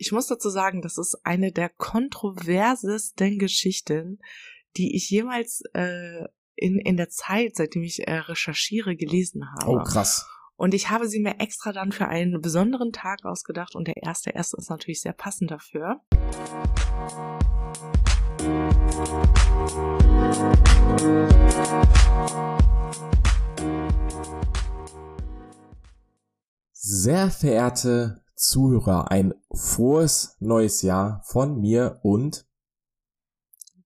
ich muss dazu sagen, das ist eine der kontroversesten Geschichten, die ich jemals äh, in, in der Zeit, seitdem ich äh, recherchiere, gelesen habe. Oh, krass. Und ich habe sie mir extra dann für einen besonderen Tag ausgedacht und der erste erste ist natürlich sehr passend dafür. Sehr verehrte Zuhörer, ein frohes neues Jahr von mir und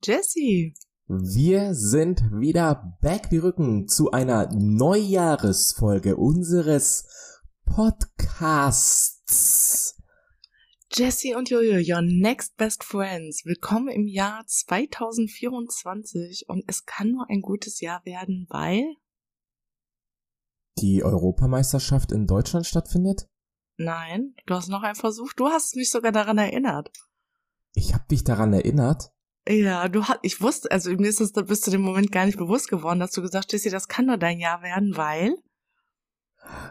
Jesse. Wir sind wieder back wie Rücken zu einer Neujahresfolge unseres Podcasts. Jesse und Jojo, your next best friends. Willkommen im Jahr 2024 und es kann nur ein gutes Jahr werden, weil Die Europameisterschaft in Deutschland stattfindet? Nein, du hast noch einen Versuch. Du hast mich sogar daran erinnert. Ich habe dich daran erinnert. Ja, du hast, ich wusste, also mir ist es da bis zu dem Moment gar nicht bewusst geworden, dass du gesagt hast, das kann nur dein Jahr werden, weil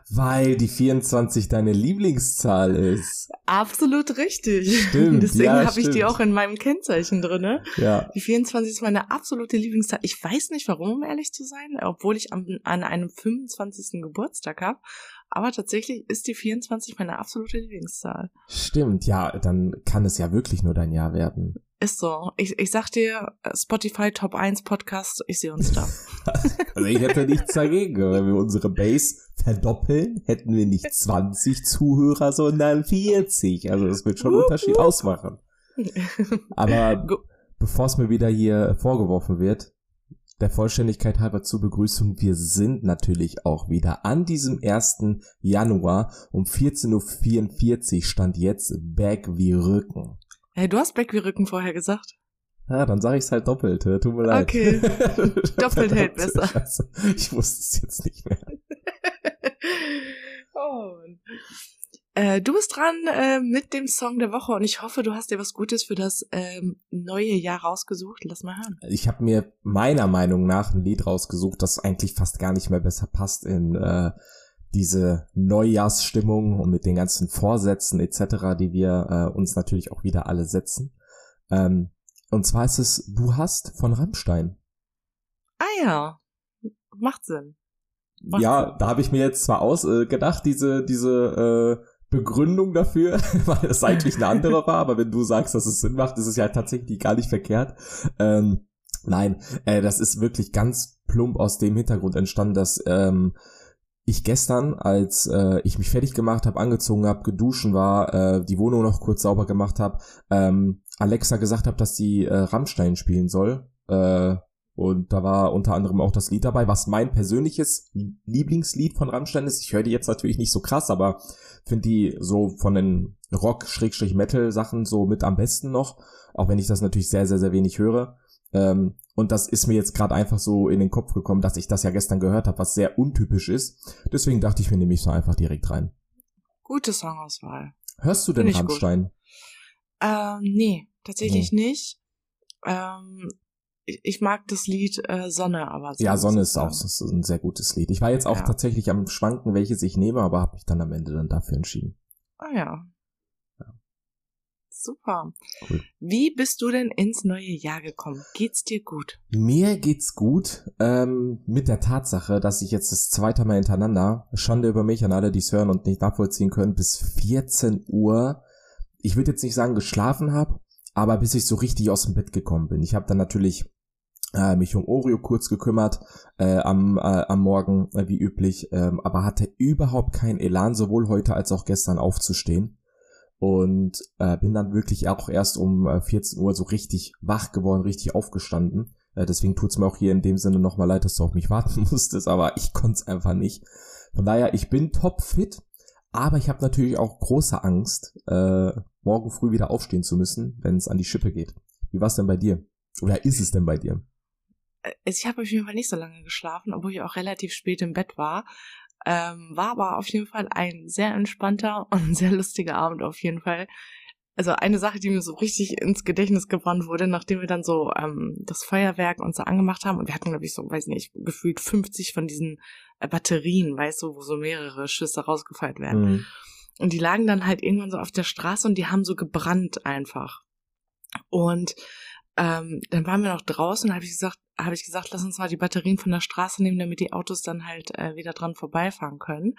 Weil die 24 deine Lieblingszahl ist. absolut richtig. Stimmt, Deswegen ja, habe ich die auch in meinem Kennzeichen drinne. Ja. Die 24 ist meine absolute Lieblingszahl. Ich weiß nicht warum, um ehrlich zu sein, obwohl ich am, an einem 25. Geburtstag habe. Aber tatsächlich ist die 24 meine absolute Lieblingszahl. Stimmt, ja, dann kann es ja wirklich nur dein Jahr werden. Ist so. Ich, ich sag dir, Spotify Top 1 Podcast, ich sehe uns da. Also ich hätte nichts dagegen, wenn wir unsere Base verdoppeln, hätten wir nicht 20 Zuhörer, sondern 40. Also das wird schon einen Unterschied ausmachen. Aber bevor es mir wieder hier vorgeworfen wird, der Vollständigkeit halber zur Begrüßung, wir sind natürlich auch wieder an diesem 1. Januar um 14.44 Uhr stand jetzt back wie Rücken. Hey, du hast Back wie Rücken vorher gesagt. Ja, dann sage ich es halt doppelt, tut mir leid. Okay. Doppelt hält besser. Scheiße. Ich wusste es jetzt nicht mehr. oh. Mann. Äh, du bist dran äh, mit dem Song der Woche und ich hoffe, du hast dir was Gutes für das ähm, neue Jahr rausgesucht. Lass mal hören. Ich habe mir meiner Meinung nach ein Lied rausgesucht, das eigentlich fast gar nicht mehr besser passt in äh, diese Neujahrsstimmung und mit den ganzen Vorsätzen etc., die wir äh, uns natürlich auch wieder alle setzen. Ähm, und zwar ist es Du hast von Rammstein. Ah ja, macht Sinn. Macht ja, da habe ich mir jetzt zwar ausgedacht, äh, diese, diese äh, Begründung dafür, weil es eigentlich eine andere war, aber wenn du sagst, dass es Sinn macht, ist es ja tatsächlich gar nicht verkehrt. Ähm, nein, äh, das ist wirklich ganz plump aus dem Hintergrund entstanden, dass ähm, ich gestern, als äh, ich mich fertig gemacht habe, angezogen habe, geduschen war, äh, die Wohnung noch kurz sauber gemacht habe, ähm, Alexa gesagt habe, dass sie äh, Rammstein spielen soll. Äh, und da war unter anderem auch das Lied dabei, was mein persönliches Lieblingslied von Rammstein ist. Ich höre die jetzt natürlich nicht so krass, aber finde die so von den Rock-Metal-Sachen so mit am besten noch, auch wenn ich das natürlich sehr, sehr, sehr wenig höre. Ähm, und das ist mir jetzt gerade einfach so in den Kopf gekommen, dass ich das ja gestern gehört habe, was sehr untypisch ist. Deswegen dachte ich mir nämlich so einfach direkt rein. Gute Songauswahl. Hörst du denn gut. Rammstein? Ähm, nee, tatsächlich nicht. Ähm, ich, mag das Lied äh, Sonne, aber Ja, sonst, Sonne ist auch ähm, ist ein sehr gutes Lied. Ich war jetzt auch Ja. tatsächlich am Schwanken, welches ich nehme, aber habe mich dann am Ende dann dafür entschieden. Ah ja. Super. Cool. Wie bist du denn ins neue Jahr gekommen? Geht's dir gut? Mir geht's gut ähm, mit der Tatsache, dass ich jetzt das zweite Mal hintereinander, Schande über mich an alle, die es hören und nicht nachvollziehen können, bis 14 Uhr, ich würde jetzt nicht sagen geschlafen habe, aber bis ich so richtig aus dem Bett gekommen bin. Ich habe dann natürlich äh, mich um Oreo kurz gekümmert äh, am, äh, am Morgen, äh, wie üblich, ähm, aber hatte überhaupt keinen Elan, sowohl heute als auch gestern aufzustehen. Und äh, bin dann wirklich auch erst um äh, 14 Uhr so richtig wach geworden, richtig aufgestanden. Äh, deswegen tut's mir auch hier in dem Sinne nochmal leid, dass du auf mich warten musstest, aber ich konnte es einfach nicht. Von daher, ich bin topfit, aber ich habe natürlich auch große Angst, äh, morgen früh wieder aufstehen zu müssen, wenn es an die Schippe geht. Wie war's denn bei dir? Oder ist es denn bei dir? Äh, Ich habe auf jeden Fall nicht so lange geschlafen, obwohl ich auch relativ spät im Bett war. Ähm, war aber auf jeden Fall ein sehr entspannter und sehr lustiger Abend auf jeden Fall. Also eine Sache, die mir so richtig ins Gedächtnis gebrannt wurde, nachdem wir dann so ähm, das Feuerwerk uns so angemacht haben und wir hatten, glaube ich, so, weiß nicht, gefühlt 50 von diesen äh, Batterien, weißt du, wo so mehrere Schüsse rausgefeiert werden. Mhm. Und die lagen dann halt irgendwann so auf der Straße und die haben so gebrannt einfach. Und ähm, dann waren wir noch draußen, habe ich gesagt, habe ich gesagt, lass uns mal die Batterien von der Straße nehmen, damit die Autos dann halt äh, wieder dran vorbeifahren können.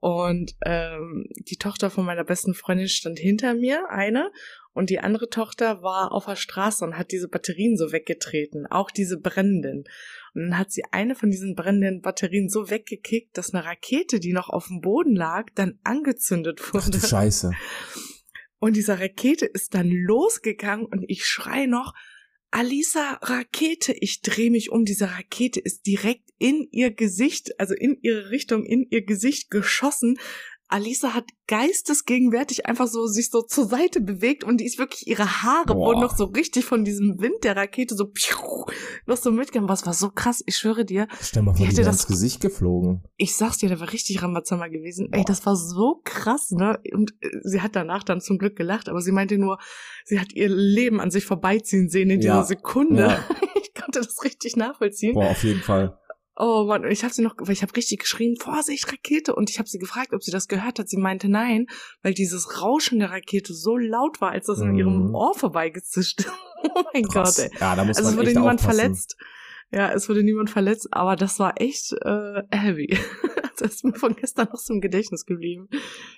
Und ähm, die Tochter von meiner besten Freundin stand hinter mir, eine, und die andere Tochter war auf der Straße und hat diese Batterien so weggetreten, auch diese brennenden. Und dann hat sie eine von diesen brennenden Batterien so weggekickt, dass eine Rakete, die noch auf dem Boden lag, dann angezündet wurde. Ach Scheiße. Und diese Rakete ist dann losgegangen und ich schrei noch, Alisa Rakete, ich drehe mich um, diese Rakete ist direkt in ihr Gesicht, also in ihre Richtung, in ihr Gesicht geschossen. Alisa hat geistesgegenwärtig einfach so sich so zur Seite bewegt und die ist wirklich ihre Haare Boah. wurden noch so richtig von diesem Wind der Rakete so piu, noch so mitgegangen. Was war so krass, ich schwöre dir. Stell mal vor, Die die das- ins Gesicht geflogen. Ich sag's dir, der war richtig Rambazamba gewesen. Ey, Boah. das war so krass, ne? Und äh, sie hat danach dann zum Glück gelacht, aber sie meinte nur, sie hat ihr Leben an sich vorbeiziehen sehen in dieser Ja. Sekunde. Ja. Ich konnte das richtig nachvollziehen. Boah, auf jeden Fall. Oh Mann, und ich habe sie noch, weil ich habe richtig geschrien, Vorsicht, Rakete. Und ich habe sie gefragt, ob sie das gehört hat. Sie meinte nein, weil dieses Rauschen der Rakete so laut war, als das in Mhm. ihrem Ohr vorbeigezischt. ist. oh mein Krass. Gott, ey. Ja, da muss Also es man wurde echt niemand aufpassen. verletzt. Ja, es wurde niemand verletzt, aber das war echt äh, heavy. das ist mir von gestern noch so im Gedächtnis geblieben.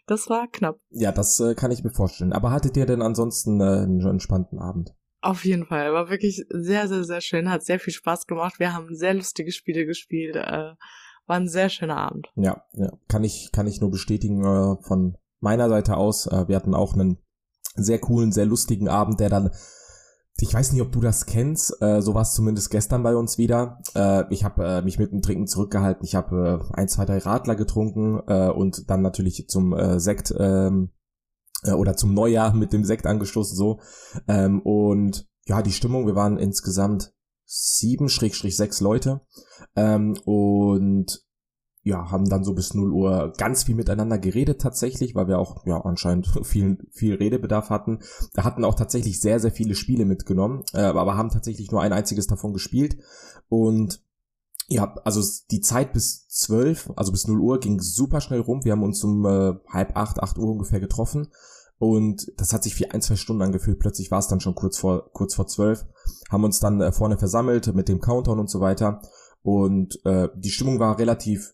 Das war knapp. Ja, das äh, kann ich mir vorstellen. Aber hattet ihr denn ansonsten äh, einen entspannten Abend? Auf jeden Fall. War wirklich sehr, sehr, sehr schön. Hat sehr viel Spaß gemacht. Wir haben sehr lustige Spiele gespielt. Äh, war ein sehr schöner Abend. Ja, ja, kann ich kann ich nur bestätigen äh, von meiner Seite aus. Äh, wir hatten auch einen sehr coolen, sehr lustigen Abend, der dann ich weiß nicht, ob du das kennst. Äh, so war es zumindest gestern bei uns wieder. Äh, ich habe äh, mich mit dem Trinken zurückgehalten. Ich habe äh, ein, zwei, drei Radler getrunken äh, und dann natürlich zum äh, Sekt ähm, äh, oder zum Neujahr mit dem Sekt angestoßen so. Ähm, und ja, die Stimmung, wir waren insgesamt sieben, Schrägstrich sechs Leute. Ähm, und ja, haben dann so bis 0 Uhr ganz viel miteinander geredet tatsächlich, weil wir auch ja anscheinend viel, viel Redebedarf hatten. Wir hatten auch tatsächlich sehr, sehr viele Spiele mitgenommen, äh, aber haben tatsächlich nur ein einziges davon gespielt. Und ja, also die Zeit bis 12, also bis 0 Uhr ging super schnell rum. Wir haben uns um äh, halb acht, acht Uhr ungefähr getroffen. Und das hat sich wie ein, zwei Stunden angefühlt. Plötzlich war es dann schon kurz vor, kurz vor zwölf. Haben uns dann äh, vorne versammelt mit dem Countdown und so weiter. Und äh, die Stimmung war relativ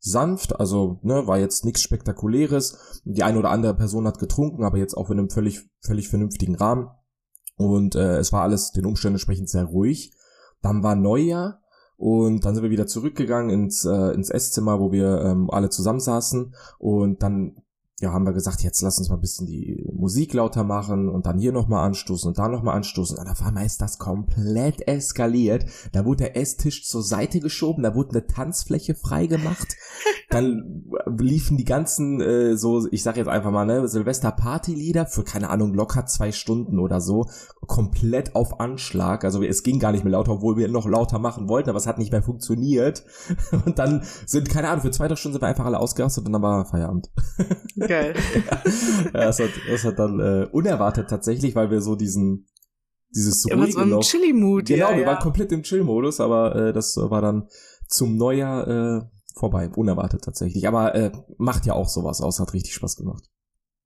sanft, also ne, war jetzt nichts Spektakuläres. Die eine oder andere Person hat getrunken, aber jetzt auch in einem völlig, völlig vernünftigen Rahmen. Und äh, es war alles den Umständen entsprechend sehr ruhig. Dann war Neujahr und dann sind wir wieder zurückgegangen ins, äh, ins Esszimmer, wo wir ähm, alle zusammensaßen. Und dann ja, haben wir gesagt, jetzt lass uns mal ein bisschen die Musik lauter machen und dann hier nochmal anstoßen und da nochmal anstoßen. Und auf einmal ist das komplett eskaliert. Da wurde der Esstisch zur Seite geschoben, da wurde eine Tanzfläche freigemacht. Dann liefen die ganzen, äh, so, ich sag jetzt einfach mal, ne, Silvester-Party-Lieder für, keine Ahnung, locker zwei Stunden oder so, komplett auf Anschlag. Also es ging gar nicht mehr lauter, obwohl wir noch lauter machen wollten, aber es hat nicht mehr funktioniert. Und dann sind, keine Ahnung, für zwei, drei Stunden sind wir einfach alle ausgerastet und dann war Feierabend. Geil. ja, das hat, das hat dann äh, unerwartet tatsächlich, weil wir so diesen dieses so ein noch- Chili-Mood. Genau, ja, wir ja. waren komplett im Chill-Modus, aber äh, das war dann zum Neujahr äh, vorbei, unerwartet tatsächlich. Aber äh, macht ja auch sowas aus, hat richtig Spaß gemacht.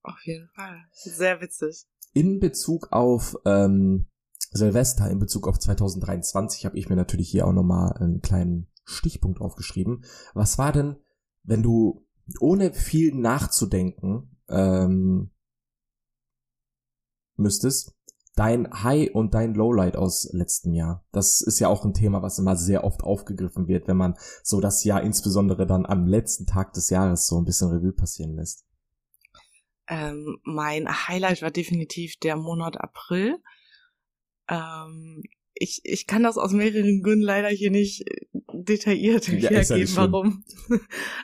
Auf jeden Fall. Sehr witzig. In Bezug auf ähm, Silvester, in Bezug auf 2023, habe ich mir natürlich hier auch nochmal einen kleinen Stichpunkt aufgeschrieben. Was war denn, wenn du ohne viel nachzudenken ähm, müsstest, dein High und dein Lowlight aus letztem Jahr? Das ist ja auch ein Thema, was immer sehr oft aufgegriffen wird, wenn man so das Jahr insbesondere dann am letzten Tag des Jahres so ein bisschen Revue passieren lässt. Ähm, mein Highlight war definitiv der Monat April. Ähm, ich, ich kann das aus mehreren Gründen leider hier nicht äh, detailliert Ja, wiedergeben, warum.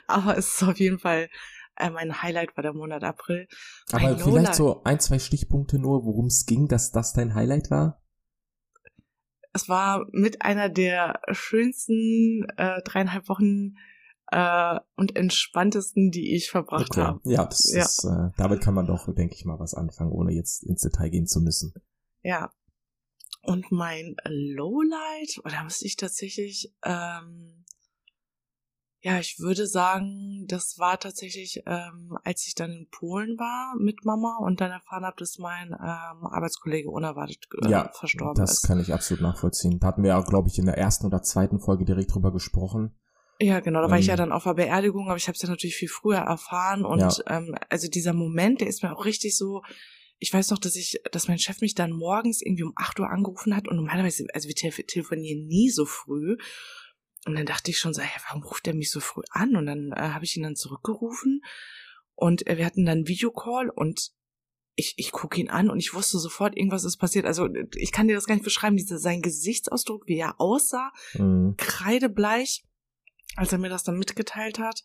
Aber es ist auf jeden Fall äh, mein Highlight war der Monat April. Aber Mein vielleicht so ein, zwei Stichpunkte nur, worum es ging, dass das dein Highlight war? Es war mit einer der schönsten äh, dreieinhalb Wochen äh, und entspanntesten, die ich verbracht habe. Ja, das Ja. ist, äh, damit kann man doch, denke ich mal, was anfangen, ohne jetzt ins Detail gehen zu müssen. Ja. Und mein Lowlight, oder müsste ich tatsächlich, ähm, Ja, ich würde sagen, das war tatsächlich, ähm, als ich dann in Polen war mit Mama und dann erfahren habe, dass mein ähm, Arbeitskollege unerwartet äh, Ja, verstorben Das ist. kann ich absolut nachvollziehen. Da hatten wir ja, glaube ich, in der ersten oder zweiten Folge direkt drüber gesprochen. Ja, genau, da war ich ja Ähm, dann auf der Beerdigung, aber ich habe es ja natürlich viel früher erfahren und Ja. ähm, also dieser Moment, der ist mir auch richtig so, ich weiß noch, dass ich, dass mein Chef mich dann morgens irgendwie um 8 Uhr angerufen hat und normalerweise, also wir te telefonieren nie so früh und dann dachte ich schon so, hey, warum ruft er mich so früh an? Und dann äh, habe ich ihn dann zurückgerufen und äh, wir hatten dann einen Videocall und ich, ich gucke ihn an und ich wusste sofort, irgendwas ist passiert. Also ich kann dir das gar nicht beschreiben, dieser, sein Gesichtsausdruck, wie er aussah, Mhm. kreidebleich, als er mir das dann mitgeteilt hat.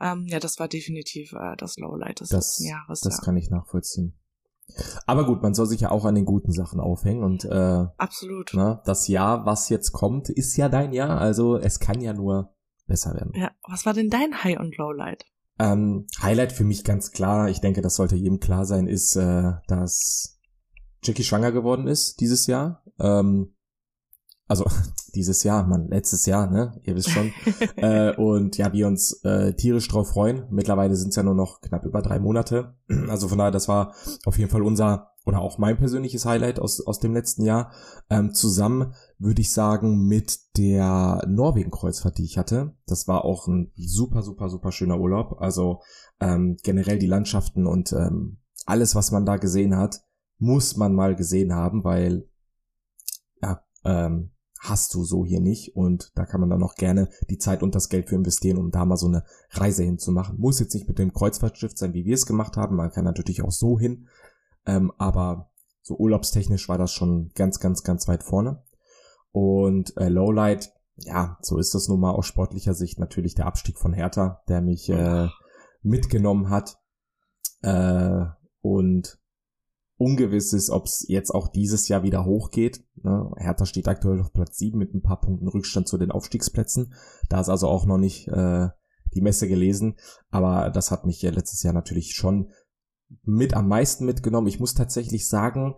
Ähm, ja, das war definitiv äh, das Lowlight des Das, letzten Jahres. das ja. kann ich nachvollziehen. Aber gut, man soll sich ja auch an den guten Sachen aufhängen und äh, Absolut. ne, das Jahr, was jetzt kommt, ist ja dein Jahr, also es kann ja nur besser werden. Ja, was war denn dein High und Lowlight? Ähm, Highlight für mich ganz klar, ich denke, das sollte jedem klar sein, ist, äh, dass Jackie schwanger geworden ist dieses Jahr. Ähm, also dieses Jahr, Mann, letztes Jahr, ne? Ihr wisst schon. äh, und ja, wir uns äh, tierisch drauf freuen. Mittlerweile sind es ja nur noch knapp über drei Monate. Also von daher, das war auf jeden Fall unser oder auch mein persönliches Highlight aus, aus dem letzten Jahr. Ähm, zusammen würde ich sagen mit der Norwegen-Kreuzfahrt, die ich hatte. Das war auch ein super, super, super schöner Urlaub. Also ähm, generell die Landschaften und ähm, alles, was man da gesehen hat, muss man mal gesehen haben, weil ja, ähm, hast du so hier nicht und da kann man dann auch gerne die Zeit und das Geld für investieren, um da mal so eine Reise hinzumachen. Muss jetzt nicht mit dem Kreuzfahrtschiff sein, wie wir es gemacht haben, man kann natürlich auch so hin, ähm, aber so urlaubstechnisch war das schon ganz, ganz, ganz weit vorne. Und äh, Lowlight, ja, so ist das nun mal aus sportlicher Sicht natürlich der Abstieg von Hertha, der mich äh, mitgenommen hat. Äh, und ungewiss ist, ob es jetzt auch dieses Jahr wieder hochgeht. Ne? Hertha steht aktuell auf Platz 7 mit ein paar Punkten Rückstand zu den Aufstiegsplätzen. Da ist also auch noch nicht äh, die Messe gelesen. Aber das hat mich ja letztes Jahr natürlich schon mit am meisten mitgenommen. Ich muss tatsächlich sagen,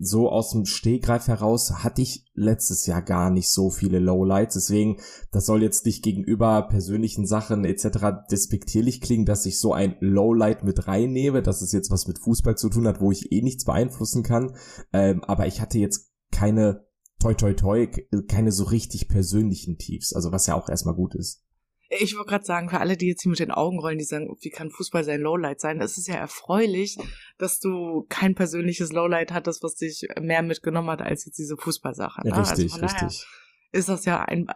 so aus dem Stehgreif heraus hatte ich letztes Jahr gar nicht so viele Lowlights. Deswegen, das soll jetzt nicht gegenüber persönlichen Sachen etc. despektierlich klingen, dass ich so ein Lowlight mit reinnehme, dass es jetzt was mit Fußball zu tun hat, wo ich eh nichts beeinflussen kann. Ähm, aber ich hatte jetzt keine toi toi toi, keine so richtig persönlichen Tiefs. Also was ja auch erstmal gut ist. Ich wollte gerade sagen, für alle, die jetzt hier mit den Augen rollen, die sagen, wie kann Fußball sein Lowlight sein? Es ist ja erfreulich, dass du kein persönliches Lowlight hattest, was dich mehr mitgenommen hat als jetzt diese Fußballsache. Ne? richtig, also von daher richtig. Ist das ja ein,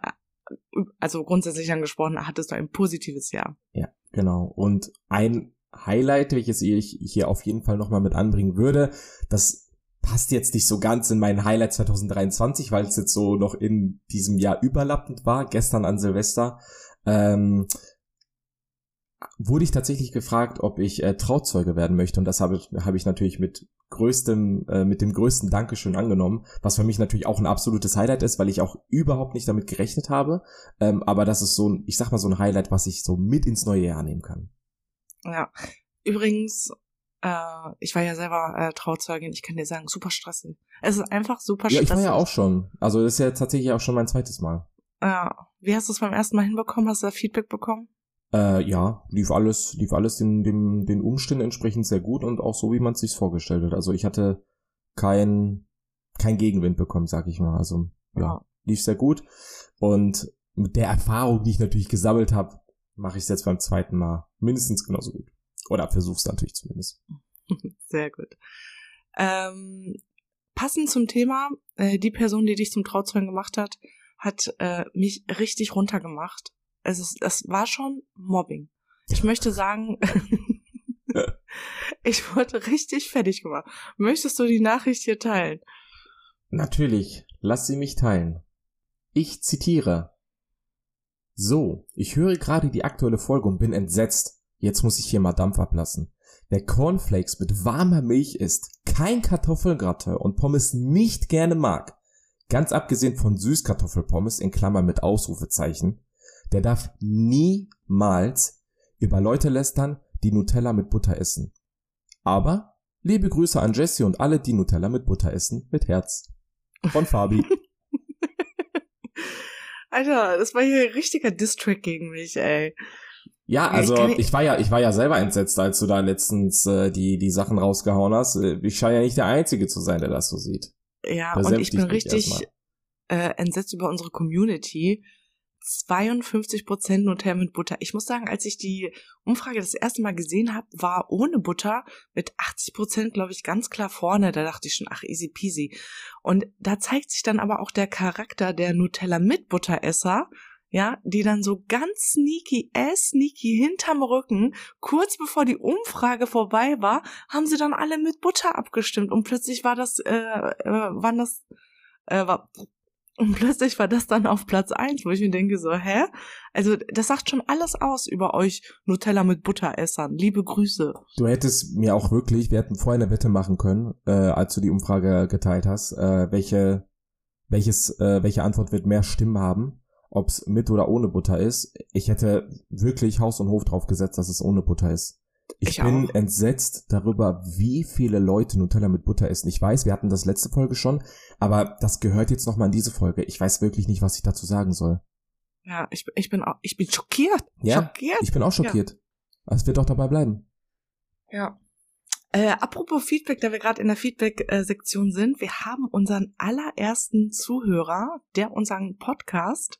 also grundsätzlich angesprochen, hattest du ein positives Jahr. Ja, genau. Und ein Highlight, welches ich hier auf jeden Fall nochmal mit anbringen würde, das passt jetzt nicht so ganz in mein Highlight 2023, weil es jetzt so noch in diesem Jahr überlappend war, gestern an Silvester. Ähm, wurde ich tatsächlich gefragt, ob ich äh, Trauzeuge werden möchte und das habe habe ich natürlich mit größtem äh, mit dem größten Dankeschön angenommen, was für mich natürlich auch ein absolutes Highlight ist, weil ich auch überhaupt nicht damit gerechnet habe, ähm, aber das ist so ein ich sag mal so ein Highlight, was ich so mit ins neue Jahr nehmen kann. Ja. Übrigens, äh, ich war ja selber äh, Trauzeugin, ich kann dir sagen, super stressig. Es ist einfach super Ja, stressig. ich war ja auch schon. Also das ist ja tatsächlich auch schon mein zweites Mal. Ja. Wie hast du es beim ersten Mal hinbekommen? Hast du da Feedback bekommen? Äh, ja, lief alles, lief alles den, dem, den Umständen entsprechend sehr gut und auch so, wie man es sich vorgestellt hat. Also ich hatte kein, kein Gegenwind bekommen, sag ich mal. Also ja, lief sehr gut. Und mit der Erfahrung, die ich natürlich gesammelt habe, mache ich es jetzt beim zweiten Mal mindestens genauso gut. Oder versuch's natürlich zumindest. Sehr gut. Ähm, passend zum Thema, äh, die Person, die dich zum Trauzeugen gemacht hat, hat äh, mich richtig runtergemacht. Ist, das war schon Mobbing. Ich möchte sagen, ich wurde richtig fertig gemacht. Möchtest du die Nachricht hier teilen? Natürlich, lass sie mich teilen. Ich zitiere. So, ich höre gerade die aktuelle Folge und bin entsetzt. Jetzt muss ich hier mal Dampf ablassen. Wer Cornflakes mit warmer Milch isst, kein Kartoffelgratin und Pommes nicht gerne mag, ganz abgesehen von Süßkartoffelpommes in Klammern mit Ausrufezeichen, der darf niemals über Leute lästern, die Nutella mit Butter essen. Aber liebe Grüße an Jesse und alle, die Nutella mit Butter essen, mit Herz. Von Fabi. Alter, das war hier ein richtiger Distrack gegen mich, ey. Ja, also ich, ich, war ja, ich war ja selber entsetzt, als du da letztens äh, die die Sachen rausgehauen hast. Äh, ich scheine ja nicht der Einzige zu sein, der das so sieht. Ja, und ich bin richtig äh, entsetzt über unsere Community. 52 Prozent Nutella mit Butter. Ich muss sagen, als ich die Umfrage das erste Mal gesehen habe, war ohne Butter mit 80 Prozent, glaube ich, ganz klar vorne. Da dachte ich schon, ach, easy peasy. Und da zeigt sich dann aber auch der Charakter der Nutella mit Butteresser ja, die dann so ganz sneaky, äh, sneaky hinterm Rücken, kurz bevor die Umfrage vorbei war, haben sie dann alle mit Butter abgestimmt und plötzlich war das, äh, äh waren das, äh, war, und plötzlich war das dann auf Platz eins, wo ich mir denke so, hä? Also das sagt schon alles aus über euch Nutella mit Butteressern. Liebe Grüße. Du hättest mir auch wirklich, wir hätten vorher eine Wette machen können, äh, als du die Umfrage geteilt hast, äh, welche, welches, äh, welche Antwort wird mehr Stimmen haben ob es mit oder ohne Butter ist. Ich hätte wirklich Haus und Hof drauf gesetzt, dass es ohne Butter ist. Ich, ich bin auch. entsetzt darüber, wie viele Leute Nutella mit Butter essen. Ich weiß, wir hatten das letzte Folge schon, aber das gehört jetzt nochmal in diese Folge. Ich weiß wirklich nicht, was ich dazu sagen soll. Ja, ich, ich bin auch, ich bin schockiert. Ja, schockiert. ich bin auch schockiert. Ja. Es wird doch dabei bleiben. Ja. Äh, apropos Feedback, da wir gerade in der Feedback-Sektion sind, wir haben unseren allerersten Zuhörer, der unseren Podcast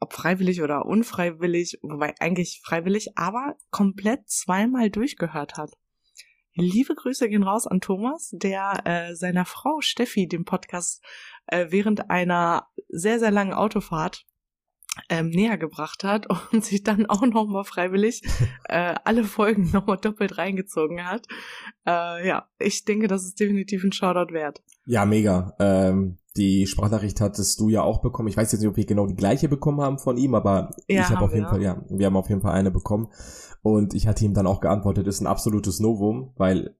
ob freiwillig oder unfreiwillig, wobei eigentlich freiwillig, aber komplett zweimal durchgehört hat. Liebe Grüße gehen raus an Thomas, der äh, seiner Frau Steffi den Podcast äh, während einer sehr, sehr langen Autofahrt ähm, näher gebracht hat und sich dann auch nochmal freiwillig äh, alle Folgen nochmal doppelt reingezogen hat. Äh, ja, ich denke, das ist definitiv ein Shoutout wert. Ja, mega. Ähm, die Sprachnachricht hattest du ja auch bekommen. Ich weiß jetzt nicht, ob wir genau die gleiche bekommen haben von ihm, aber ja, ich habe auf jeden wir. Fall, ja, wir haben auf jeden Fall eine bekommen. Und ich hatte ihm dann auch geantwortet, ist ein absolutes Novum, weil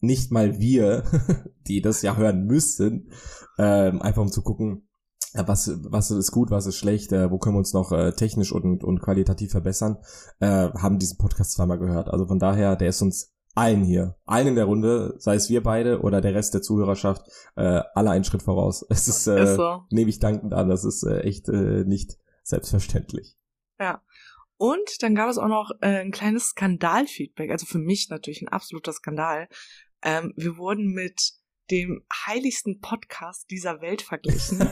nicht mal wir, die das ja hören müssen, ähm, einfach um zu gucken, was, was ist gut, was ist schlecht, äh, wo können wir uns noch äh, technisch und, und qualitativ verbessern, äh, haben diesen Podcast zweimal gehört. Also von daher, der ist uns allen hier, allen in der Runde, sei es wir beide oder der Rest der Zuhörerschaft, äh, alle einen Schritt voraus. Es ist, äh, ist so. nehme ich dankend an, das ist äh, echt äh, nicht selbstverständlich. Ja. Und dann gab es auch noch äh, ein kleines Skandalfeedback, also für mich natürlich ein absoluter Skandal. Ähm, wir wurden mit dem heiligsten Podcast dieser Welt verglichen.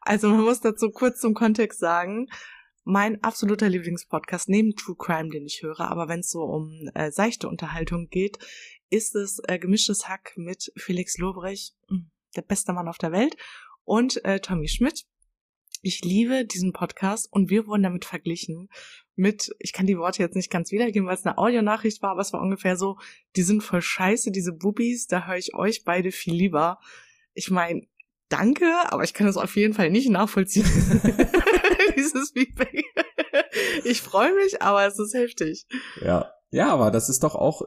also man muss dazu kurz zum Kontext sagen, mein absoluter Lieblingspodcast neben True Crime, den ich höre, aber wenn es so um äh, seichte Unterhaltung geht, ist es äh, gemischtes Hack mit Felix Lobrecht, hm, der beste Mann auf der Welt, und äh, Tommy Schmidt. Ich liebe diesen Podcast und wir wurden damit verglichen mit, ich kann die Worte jetzt nicht ganz wiedergeben, weil es eine Audionachricht war, aber es war ungefähr so, die sind voll scheiße, diese Bubis, da höre ich euch beide viel lieber. Ich meine, danke, aber ich kann das auf jeden Fall nicht nachvollziehen. dieses Feedback. Ich freue mich, aber es ist heftig. Ja. Ja, aber das ist doch auch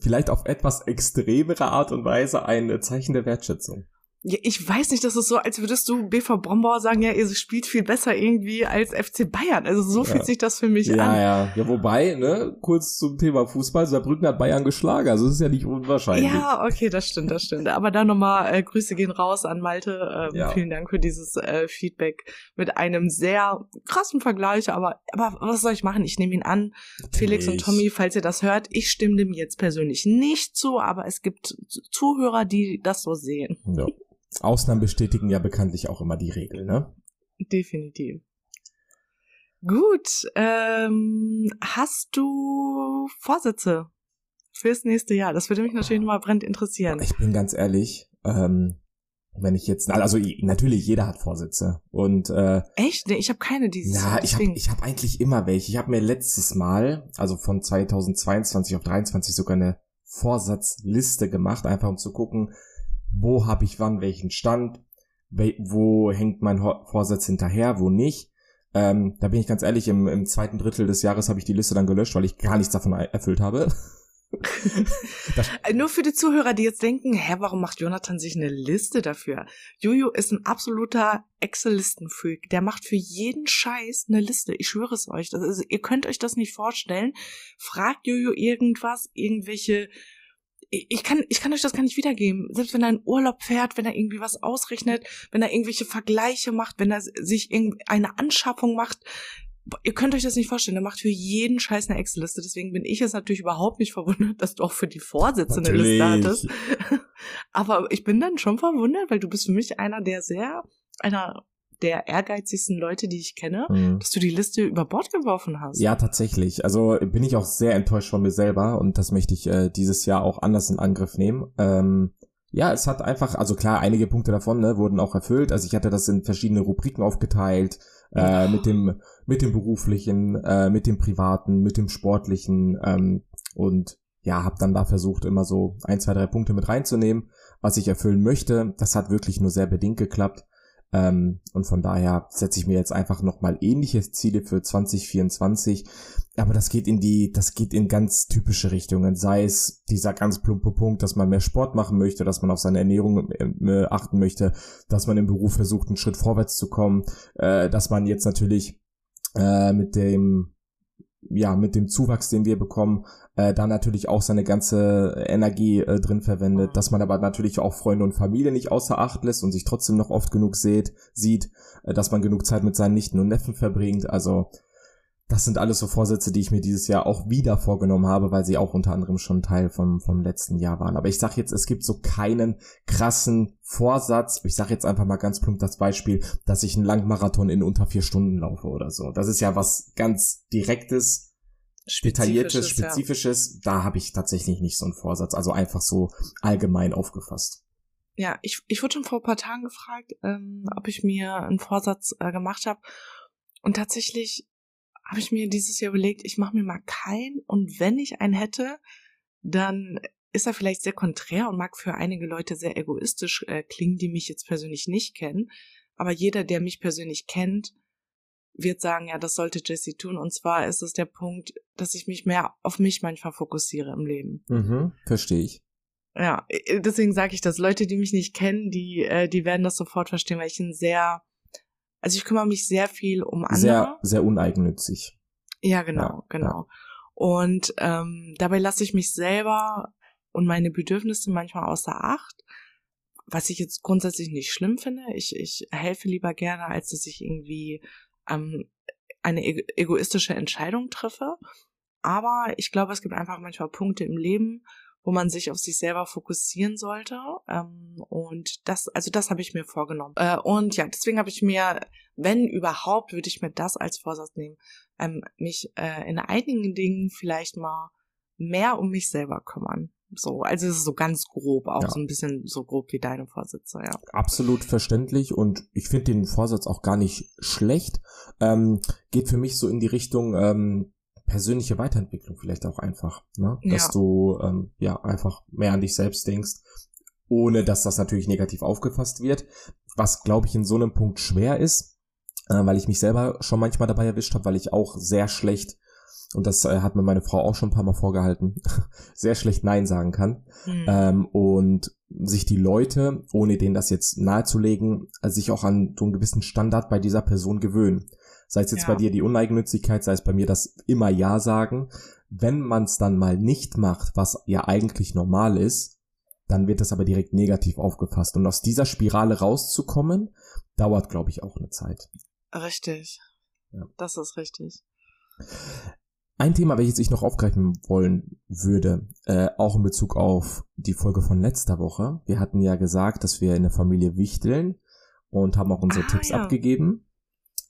vielleicht auf etwas extremere Art und Weise ein Zeichen der Wertschätzung. Ja, ich weiß nicht, das ist so, als würdest du BV Brombauer sagen, ja, ihr spielt viel besser irgendwie als FC Bayern. Also so fühlt sich das für mich ja, an. Ja, ja. Wobei, ne, kurz zum Thema Fußball, Saarbrücken hat Bayern geschlagen, also es ist ja nicht unwahrscheinlich. Ja, okay, das stimmt, das stimmt. Aber da nochmal äh, Grüße gehen raus an Malte. Ähm, ja. Vielen Dank für dieses äh, Feedback mit einem sehr krassen Vergleich, aber, aber was soll ich machen? Ich nehme ihn an. Felix und Tommy, falls ihr das hört, ich stimme dem jetzt persönlich nicht zu, aber es gibt Zuhörer, die das so sehen. Ja. Ausnahmen bestätigen ja bekanntlich auch immer die Regel, ne? Definitiv. Gut, ähm, hast du Vorsätze fürs nächste Jahr? Das würde mich natürlich nochmal brennend interessieren. Ich bin ganz ehrlich, ähm, wenn ich jetzt, also natürlich jeder hat Vorsätze und äh, echt, nee, ich habe keine dieses. Ja, ich habe ich habe eigentlich immer welche. Ich habe mir letztes Mal, also von 2022 auf 23 sogar eine Vorsatzliste gemacht, einfach um zu gucken, wo habe ich wann welchen Stand, wo hängt mein Vorsatz hinterher, wo nicht. Ähm, da bin ich ganz ehrlich, im, im zweiten Drittel des Jahres habe ich die Liste dann gelöscht, weil ich gar nichts davon erfüllt habe. Nur für die Zuhörer, die jetzt denken, hä, warum macht Jonathan sich eine Liste dafür? Jojo ist ein absoluter Excel-Listen-Freak. Der macht für jeden Scheiß eine Liste. Ich schwöre es euch. Ist, ihr könnt euch das nicht vorstellen. Fragt Jojo irgendwas, irgendwelche ich kann, ich kann euch das gar nicht wiedergeben. Selbst wenn er in Urlaub fährt, wenn er irgendwie was ausrechnet, wenn er irgendwelche Vergleiche macht, wenn er sich eine Anschaffung macht, ihr könnt euch das nicht vorstellen, er macht für jeden Scheiß eine Excel-Liste. Deswegen bin ich jetzt natürlich überhaupt nicht verwundert, dass du auch für die Vorsätze eine Liste hattest. Aber ich bin dann schon verwundert, weil du bist für mich einer der sehr, einer der ehrgeizigsten Leute, die ich kenne, mhm. dass du die Liste über Bord geworfen hast. Ja, tatsächlich. Also bin ich auch sehr enttäuscht von mir selber und das möchte ich äh, dieses Jahr auch anders in Angriff nehmen. Ähm, ja, es hat einfach, also klar, einige Punkte davon ne, wurden auch erfüllt. Also ich hatte das in verschiedene Rubriken aufgeteilt, äh, mit dem mit dem beruflichen, äh, mit dem privaten, mit dem sportlichen ähm, und ja, habe dann da versucht, immer so ein, zwei, drei Punkte mit reinzunehmen, was ich erfüllen möchte. Das hat wirklich nur sehr bedingt geklappt. Ähm, und von daher setze ich mir jetzt einfach nochmal ähnliche Ziele für 2024. Aber das geht in die, das geht in ganz typische Richtungen. Sei es dieser ganz plumpe Punkt, dass man mehr Sport machen möchte, dass man auf seine Ernährung äh, achten möchte, dass man im Beruf versucht, einen Schritt vorwärts zu kommen, äh, dass man jetzt natürlich äh, mit dem ja, mit dem Zuwachs, den wir bekommen, äh, da natürlich auch seine ganze Energie äh, drin verwendet, dass man aber natürlich auch Freunde und Familie nicht außer Acht lässt und sich trotzdem noch oft genug seht, sieht, äh, dass man genug Zeit mit seinen Nichten und Neffen verbringt. Also das sind alles so Vorsätze, die ich mir dieses Jahr auch wieder vorgenommen habe, weil sie auch unter anderem schon Teil vom, vom letzten Jahr waren. Aber ich sage jetzt, es gibt so keinen krassen Vorsatz. Ich sage jetzt einfach mal ganz plump das Beispiel, dass ich einen Langmarathon in unter vier Stunden laufe oder so. Das ist ja was ganz Direktes, detailliertes, spezifisches. Ja. Da habe ich tatsächlich nicht so einen Vorsatz. Also einfach so allgemein aufgefasst. Ja, ich, ich wurde schon vor ein paar Tagen gefragt, ähm, ob ich mir einen Vorsatz äh, gemacht habe. Und tatsächlich habe ich mir dieses Jahr überlegt, ich mache mir mal keinen und wenn ich einen hätte, dann ist er vielleicht sehr konträr und mag für einige Leute sehr egoistisch äh, klingen, die mich jetzt persönlich nicht kennen. Aber jeder, der mich persönlich kennt, wird sagen, ja, das sollte Jesse tun. Und zwar ist es der Punkt, dass ich mich mehr auf mich manchmal fokussiere im Leben. Mhm, verstehe ich. Ja, äh, deswegen sage ich das. Leute, die mich nicht kennen, die, äh, die werden das sofort verstehen, weil ich ein sehr also ich kümmere mich sehr viel um andere. Sehr, sehr uneigennützig. Ja, genau, ja, genau. Ja. Und ähm, dabei lasse ich mich selber und meine Bedürfnisse manchmal außer Acht, was ich jetzt grundsätzlich nicht schlimm finde. Ich, ich helfe lieber gerne, als dass ich irgendwie ähm, eine egoistische Entscheidung treffe. Aber ich glaube, es gibt einfach manchmal Punkte im Leben, wo man sich auf sich selber fokussieren sollte. Ähm, und das, also das habe ich mir vorgenommen. Äh, und ja, deswegen habe ich mir, wenn überhaupt, würde ich mir das als Vorsatz nehmen, ähm, mich äh, in einigen Dingen vielleicht mal mehr um mich selber kümmern. So, also es ist so ganz grob, auch ja. so ein bisschen so grob wie deine Vorsätze, ja. Absolut verständlich und ich finde den Vorsatz auch gar nicht schlecht. Ähm, geht für mich so in die Richtung, ähm, persönliche Weiterentwicklung vielleicht auch einfach, ne? Dass ja. du ähm, ja einfach mehr an dich selbst denkst, ohne dass das natürlich negativ aufgefasst wird. Was glaube ich in so einem Punkt schwer ist, äh, weil ich mich selber schon manchmal dabei erwischt habe, weil ich auch sehr schlecht und das äh, hat mir meine Frau auch schon ein paar Mal vorgehalten, sehr schlecht Nein sagen kann. Mhm. Ähm, und sich die Leute, ohne denen das jetzt nahezulegen, sich auch an so einen gewissen Standard bei dieser Person gewöhnen. Sei es jetzt ja. bei dir die Uneigennützigkeit, sei es bei mir das immer Ja sagen. Wenn man es dann mal nicht macht, was ja eigentlich normal ist, dann wird das aber direkt negativ aufgefasst. Und aus dieser Spirale rauszukommen, dauert, glaube ich, auch eine Zeit. Richtig. Ja. Das ist richtig. Ein Thema, welches ich noch aufgreifen wollen würde, äh, auch in Bezug auf die Folge von letzter Woche. Wir hatten ja gesagt, dass wir in der Familie wichteln und haben auch unsere ah, Tipps ja. abgegeben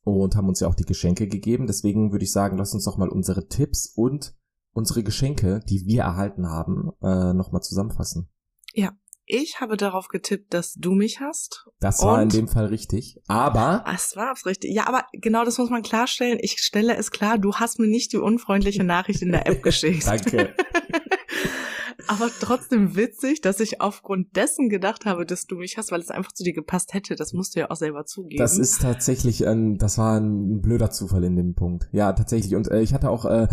und haben uns ja auch die Geschenke gegeben. Deswegen würde ich sagen, lass uns doch mal unsere Tipps und unsere Geschenke, die wir erhalten haben, äh, nochmal zusammenfassen. Ja, ich habe darauf getippt, dass du mich hast. Das war in dem Fall richtig. Aber. Das war es richtig. Ja, aber genau das muss man klarstellen. Ich stelle es klar, du hast mir nicht die unfreundliche Nachricht in der App geschickt. Danke. Aber trotzdem witzig, dass ich aufgrund dessen gedacht habe, dass du mich hast, weil es einfach zu dir gepasst hätte. Das musst du ja auch selber zugeben. Das ist tatsächlich ein, das war ein blöder Zufall in dem Punkt. Ja, tatsächlich. Und äh, ich hatte auch äh,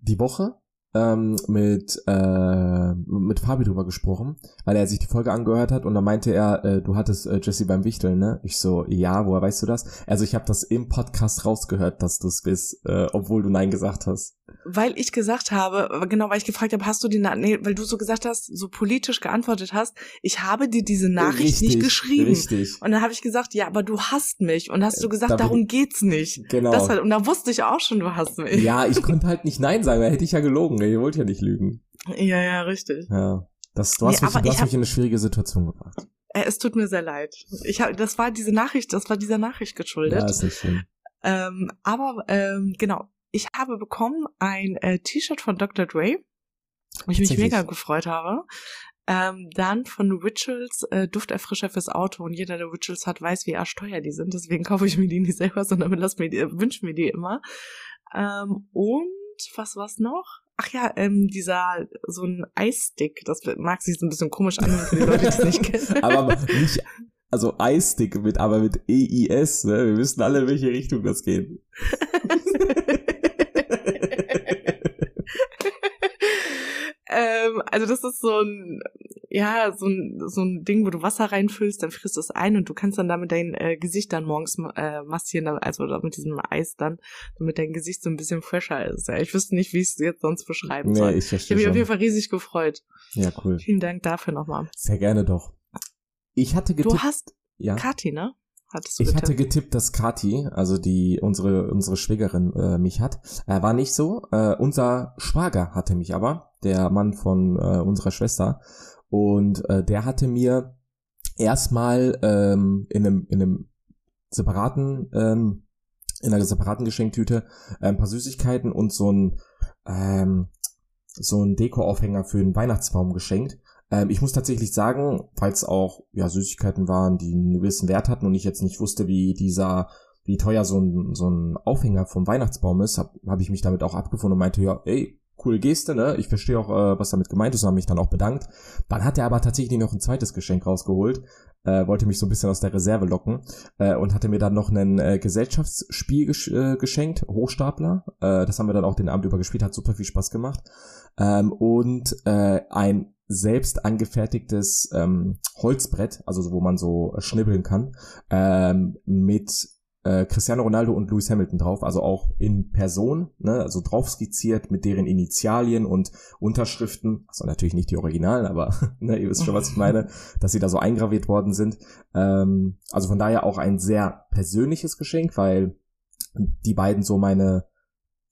die Woche ähm, mit äh, mit Fabi drüber gesprochen, weil er sich die Folge angehört hat und dann meinte er, äh, du hattest äh, Jesse beim Wichteln, ne? Ich so, ja, woher weißt du das? Also ich habe das im Podcast rausgehört, dass du es bist, äh, obwohl du nein gesagt hast. Weil ich gesagt habe, genau, weil ich gefragt habe, hast du die, Na nee, weil du so gesagt hast, so politisch geantwortet hast, ich habe dir diese Nachricht richtig, nicht geschrieben. Richtig. Und dann habe ich gesagt, ja, aber du hasst mich. Und hast du gesagt, Da darum geht's nicht. Genau. Das halt, und da wusste ich auch schon, du hasst mich. Ja, ich konnte halt nicht Nein sagen, da hätte ich ja gelogen. Ich wollte ja nicht lügen. ja, ja richtig. Ja. Das, du hast, Nee, mich, du hast hab- mich in eine schwierige Situation gebracht. Äh, es tut mir sehr leid. Ich hab, das war diese Nachricht, das war dieser Nachricht geschuldet. Ja, ist nicht schlimm. Ähm, aber ähm, genau, ich habe bekommen ein äh, T-Shirt von Dr. Dre, wo ich mich mega gefreut habe. Ähm, dann von Rituals äh, Dufterfrischer fürs Auto und jeder, der Rituals hat, weiß, wie arschteuer die sind. Deswegen kaufe ich mir die nicht selber, sondern lass mir die, wünsche mir die immer. Ähm, und was war's noch? Ach ja, ähm, dieser so ein Eisstick. Das mag sich so ein bisschen komisch an für die Leute, die es nicht kennen. Aber nicht, also Eisstick mit, aber mit EIS, ne? Wir wissen alle, in welche Richtung das geht. ähm, also das ist so ein, ja, so ein, so ein Ding, wo du Wasser reinfüllst, dann frisst du es ein und du kannst dann damit dein äh, Gesicht dann morgens äh, massieren, also mit diesem Eis dann, damit dein Gesicht so ein bisschen fresher ist. Ja, ich wüsste nicht, wie ich es jetzt sonst beschreiben Nee, soll. ich Ich habe verstehe mich auf jeden. Fall riesig gefreut. Ja, cool. Vielen Dank dafür nochmal. Sehr gerne doch. Ich hatte getippt, Du hast ja. Kati, ne? Hattest du Ich getippt? hatte getippt, dass Kati, also die unsere unsere Schwägerin äh, mich hat. Äh, war nicht so. Äh, unser Schwager hatte mich aber, der Mann von äh, unserer Schwester, und äh, der hatte mir erstmal ähm, in einem in einem separaten ähm, in einer separaten Geschenktüte äh, ein paar Süßigkeiten und so ein ähm, so ein Dekoaufhänger für den Weihnachtsbaum geschenkt. Ähm, ich muss tatsächlich sagen, falls auch ja Süßigkeiten waren, die einen gewissen Wert hatten und ich jetzt nicht wusste, wie dieser wie teuer so ein so ein Aufhänger vom Weihnachtsbaum ist, habe hab ich mich damit auch abgefunden und meinte ja, ey, coole Geste, ne? Ich verstehe auch, äh, was damit gemeint ist und habe mich dann auch bedankt. Dann hat er aber tatsächlich noch ein zweites Geschenk rausgeholt, äh, wollte mich so ein bisschen aus der Reserve locken äh, und hatte mir dann noch ein äh, Gesellschaftsspiel gesch äh, geschenkt, Hochstapler. Äh, das haben wir dann auch den Abend über gespielt, hat super viel Spaß gemacht. Ähm, und äh, ein selbst angefertigtes ähm, Holzbrett, also so, wo man so äh, schnibbeln kann, ähm, mit äh, Cristiano Ronaldo und Lewis Hamilton drauf, also auch in Person, ne, also drauf skizziert mit deren Initialien und Unterschriften, also natürlich nicht die Originalen, aber ne, ihr wisst schon, was ich meine, dass sie da so eingraviert worden sind. Ähm, also von daher auch ein sehr persönliches Geschenk, weil die beiden so meine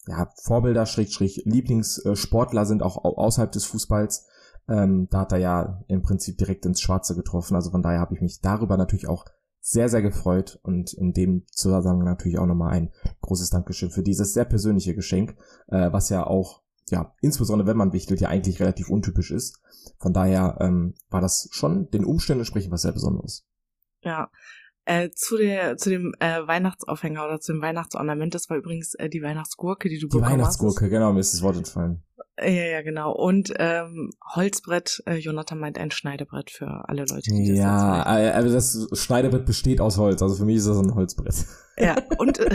ja, Vorbilder, Schrägstrich, Lieblingssportler sind auch au- außerhalb des Fußballs. Ähm, da hat er ja im Prinzip direkt ins Schwarze getroffen. Also von daher habe ich mich darüber natürlich auch sehr, sehr gefreut und in dem Zusammenhang natürlich auch nochmal ein großes Dankeschön für dieses sehr persönliche Geschenk, äh, was ja auch, ja, insbesondere wenn man wichtelt, ja eigentlich relativ untypisch ist. Von daher ähm, war das schon den Umständen entsprechend was sehr Besonderes. Ja. Äh, zu der, zu dem äh, Weihnachtsaufhänger oder zu dem Weihnachtsornament, das war übrigens äh, die Weihnachtsgurke, die du Die bekommen Weihnachtsgurke, genau, mir ist das Wort entfallen. hast. Äh, ja, ja, genau. Und ähm, Holzbrett, äh, Jonathan meint ein Schneidebrett für alle Leute, die das Ja, äh, aber das Schneidebrett besteht aus Holz, also für mich ist das ein Holzbrett. Ja, und äh,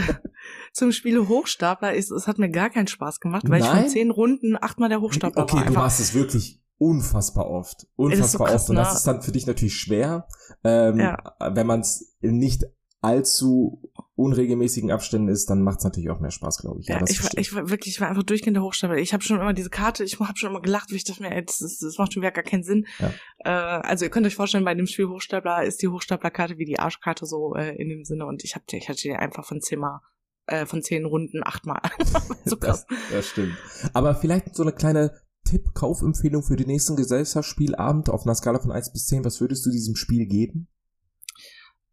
zum Spiel Hochstapler, ist, es hat mir gar keinen Spaß gemacht, weil ich Nein? von zehn Runden achtmal der Hochstapler Okay, war. du Einfach, warst es wirklich unfassbar oft. so Unfassbar krass, oft. Und das ne? ist dann für dich natürlich schwer, ähm, Ja. wenn man es nicht allzu unregelmäßigen Abständen ist, dann macht es natürlich auch mehr Spaß, glaube ich. Ja, ja, ich, war, ich war wirklich, ich war einfach durchgehend der Hochstapler. Ich habe schon immer diese Karte, ich habe schon immer gelacht, wie ich dachte mir, ey, das, ist, das macht schon wieder gar keinen Sinn. Ja. Äh, also ihr könnt euch vorstellen, bei dem Spiel Hochstapler ist die Hochstaplerkarte wie die Arschkarte so äh, in dem Sinne und ich hab, ich hatte die einfach von zehnmal, äh, von zehn Runden achtmal. so krass. Das, das stimmt. Aber vielleicht so eine kleine Tipp-Kaufempfehlung für den nächsten Gesellschaftsspielabend auf einer Skala von 1 bis 10. Was würdest du diesem Spiel geben?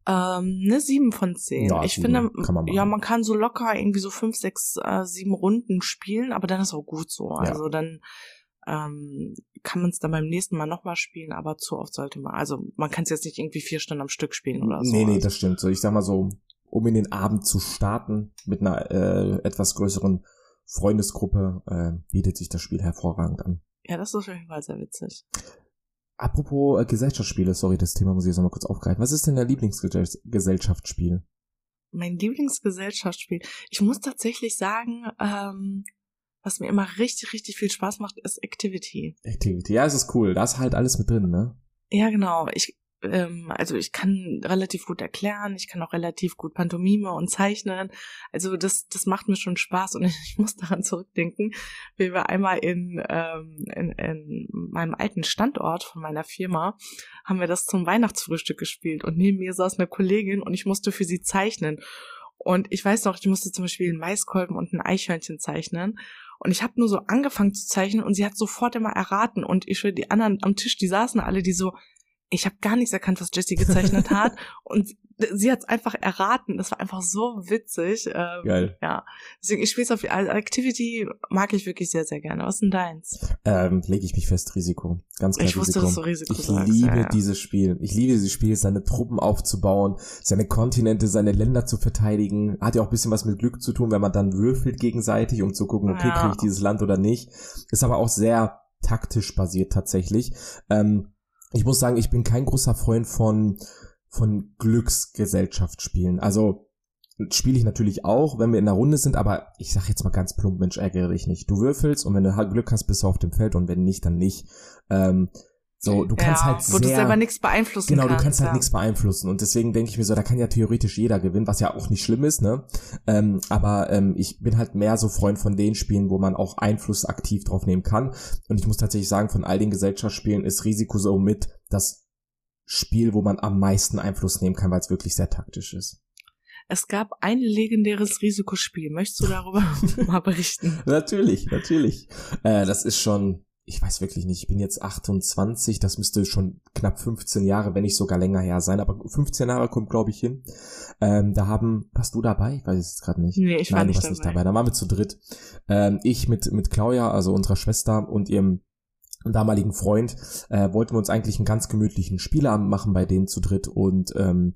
Ähm, ne, sieben von zehn. Ja, ich finde, man ja, man kann so locker irgendwie so fünf, sechs, äh, sieben Runden spielen, aber dann ist auch gut so. Ja. Also dann ähm, kann man es dann beim nächsten Mal nochmal spielen, aber zu oft sollte man. Also man kann es jetzt nicht irgendwie vier Stunden am Stück spielen oder so. Nee, nee, das stimmt. So, ich sag mal so, um in den Abend zu starten mit einer äh, etwas größeren Freundesgruppe, äh, bietet sich das Spiel hervorragend an. ja, das ist auf jeden Fall sehr witzig. Apropos äh, Gesellschaftsspiele, sorry, das Thema muss ich jetzt nochmal kurz aufgreifen. Was ist denn dein Lieblingsgesellschaftsspiel? Mein Lieblingsgesellschaftsspiel. Ich muss tatsächlich sagen, ähm, was mir immer richtig, richtig viel Spaß macht, ist Activity. Activity. Ja, es ist cool. Da ist halt alles mit drin, ne? Ja, genau. Ich, ähm, also ich kann relativ gut erklären, ich kann auch relativ gut Pantomime und zeichnen. Also das, das macht mir schon Spaß und ich, muss daran zurückdenken, wie wir einmal in, ähm, in, in meinem alten Standort von meiner Firma haben wir das zum Weihnachtsfrühstück gespielt und neben mir saß eine Kollegin und ich musste für sie zeichnen. Und ich weiß noch, ich musste zum Beispiel einen Maiskolben und ein Eichhörnchen zeichnen. Und ich habe nur so angefangen zu zeichnen und sie hat sofort immer erraten. Und ich die anderen am Tisch, die saßen alle, die so, ich habe gar nichts erkannt, was Jessie gezeichnet hat. und sie hat es einfach erraten. Das war einfach so witzig. Ähm, Geil. Ja. Deswegen, ich spiele es auf als Activity mag ich wirklich sehr, sehr gerne. Was ist denn deins? Ähm, lege ich mich fest, Risiko. Ganz klar Ich wusste, Risiko. dass du Risiko ich sagst, liebe ja, ja. dieses Spiel. Ich liebe dieses Spiel, seine Truppen aufzubauen, seine Kontinente, seine Länder zu verteidigen. Hat ja auch ein bisschen was mit Glück zu tun, wenn man dann würfelt gegenseitig, um zu gucken, okay, Ja. kriege ich dieses Land oder nicht. Ist aber auch sehr taktisch basiert tatsächlich. Ähm, ich muss sagen, ich bin kein großer Freund von, von Glücksgesellschaftsspielen. Also spiele ich natürlich auch, wenn wir in der Runde sind, aber ich sag jetzt mal ganz plump, Mensch, ärgere dich nicht. Du würfelst und wenn du Glück hast, bist du auf dem Feld und wenn nicht, dann nicht. Ähm, so, du kannst ja, halt wo du sehr, selber nichts beeinflussen Genau, kannst. du kannst halt ja. nichts beeinflussen und deswegen denke ich mir so, da kann ja theoretisch jeder gewinnen, was ja auch nicht schlimm ist, ne? Ähm, aber ähm, ich bin halt mehr so Freund von den Spielen, wo man auch Einfluss aktiv drauf nehmen kann und ich muss tatsächlich sagen, von all den Gesellschaftsspielen ist Risiko so mit das Spiel, wo man am meisten Einfluss nehmen kann, weil es wirklich sehr taktisch ist. Es gab ein legendäres Risikospiel. Möchtest du darüber mal berichten? Natürlich, natürlich. Äh, das ist schon, ich weiß wirklich nicht, ich bin jetzt 28, das müsste schon knapp 15 Jahre, wenn nicht sogar länger her sein, aber 15 Jahre kommt, glaube ich, hin. Ähm, da haben, warst du dabei? Ich weiß es gerade nicht. Nee, ich war Nein, du nicht warst nicht dabei. dabei. Da waren wir zu dritt. Ähm, ich mit, mit Claudia, also unserer Schwester und ihrem damaligen Freund, äh, wollten wir uns eigentlich einen ganz gemütlichen Spieleabend machen bei denen zu dritt und ähm,